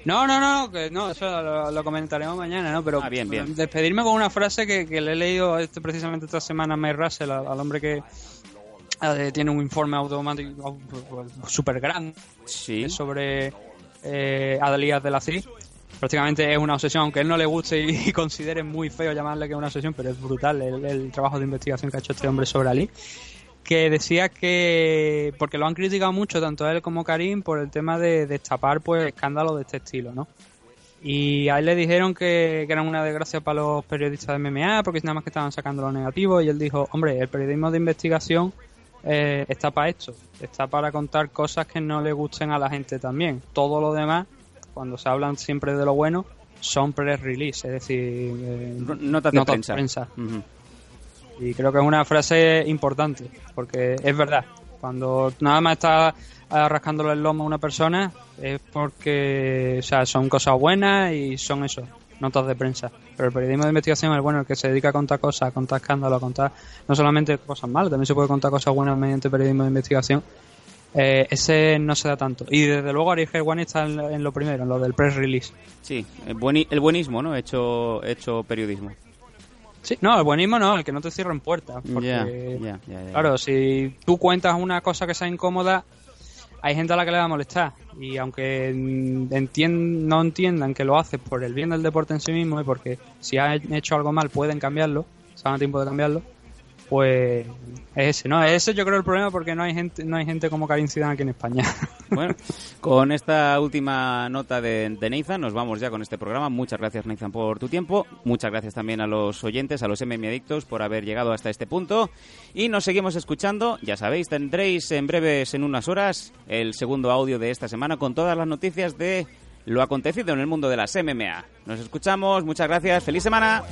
No, no, no, que no, eso lo, lo comentaremos mañana, ¿no? Pero Ah, bien, bien. despedirme con una frase que, que le he leído este, precisamente esta semana a Mike Russell, al, al hombre que eh, tiene un informe automático súper grande sí sobre eh, Adalías de la CIR. Prácticamente es una obsesión, aunque a él no le guste y, considere muy feo llamarle que es una obsesión, pero es brutal el, el trabajo de investigación que ha hecho este hombre sobre Ali. Que decía que, porque lo han criticado mucho, tanto él como Karim, por el tema de destapar pues escándalos de este estilo, ¿no? Y a él le dijeron que, que eran una desgracia para los periodistas de MMA, porque nada más que estaban sacando lo negativo, y él dijo, hombre, el periodismo de investigación eh, está para esto, está para contar cosas que no le gusten a la gente también. Todo lo demás, cuando se hablan siempre de lo bueno, son press-release, es decir, eh, notas de prensa. Y creo que es una frase importante, porque es verdad. Cuando nada más está rascándole el lomo a una persona, es porque o sea, son cosas buenas y son eso. Notas de prensa. Pero el periodismo de investigación es bueno, el que se dedica a contar cosas, a contar escándalos, a contar no solamente cosas malas, también se puede contar cosas buenas mediante periodismo de investigación. Eh, ese no se da tanto. Y desde luego Ariel One está en, en, lo primero, en lo del press release. Sí, el, buen, el buenismo, ¿no? Hecho, hecho periodismo. Sí, no, el buenismo no, el que no te cierren puertas. Porque, yeah, yeah, yeah, claro, si tú cuentas una cosa que sea incómoda, hay gente a la que le va a molestar. Y aunque no entiendan que lo haces por el bien del deporte en sí mismo y porque si han hecho algo mal pueden cambiarlo, se a tiempo de cambiarlo, pues es ese, ¿no? Ese yo creo el problema porque no hay gente, no hay gente como Karim Zidane aquí en España. Bueno, con esta última nota de, de Nathan nos vamos ya con este programa. Muchas gracias Nathan por tu tiempo. Muchas gracias también a los oyentes, a los MM Adictos por haber llegado hasta este punto. Y nos seguimos escuchando. Ya sabéis, tendréis en breves, en unas horas, el segundo audio de esta semana con todas las noticias de lo acontecido en el mundo de las MMA. Nos escuchamos, muchas gracias, feliz semana.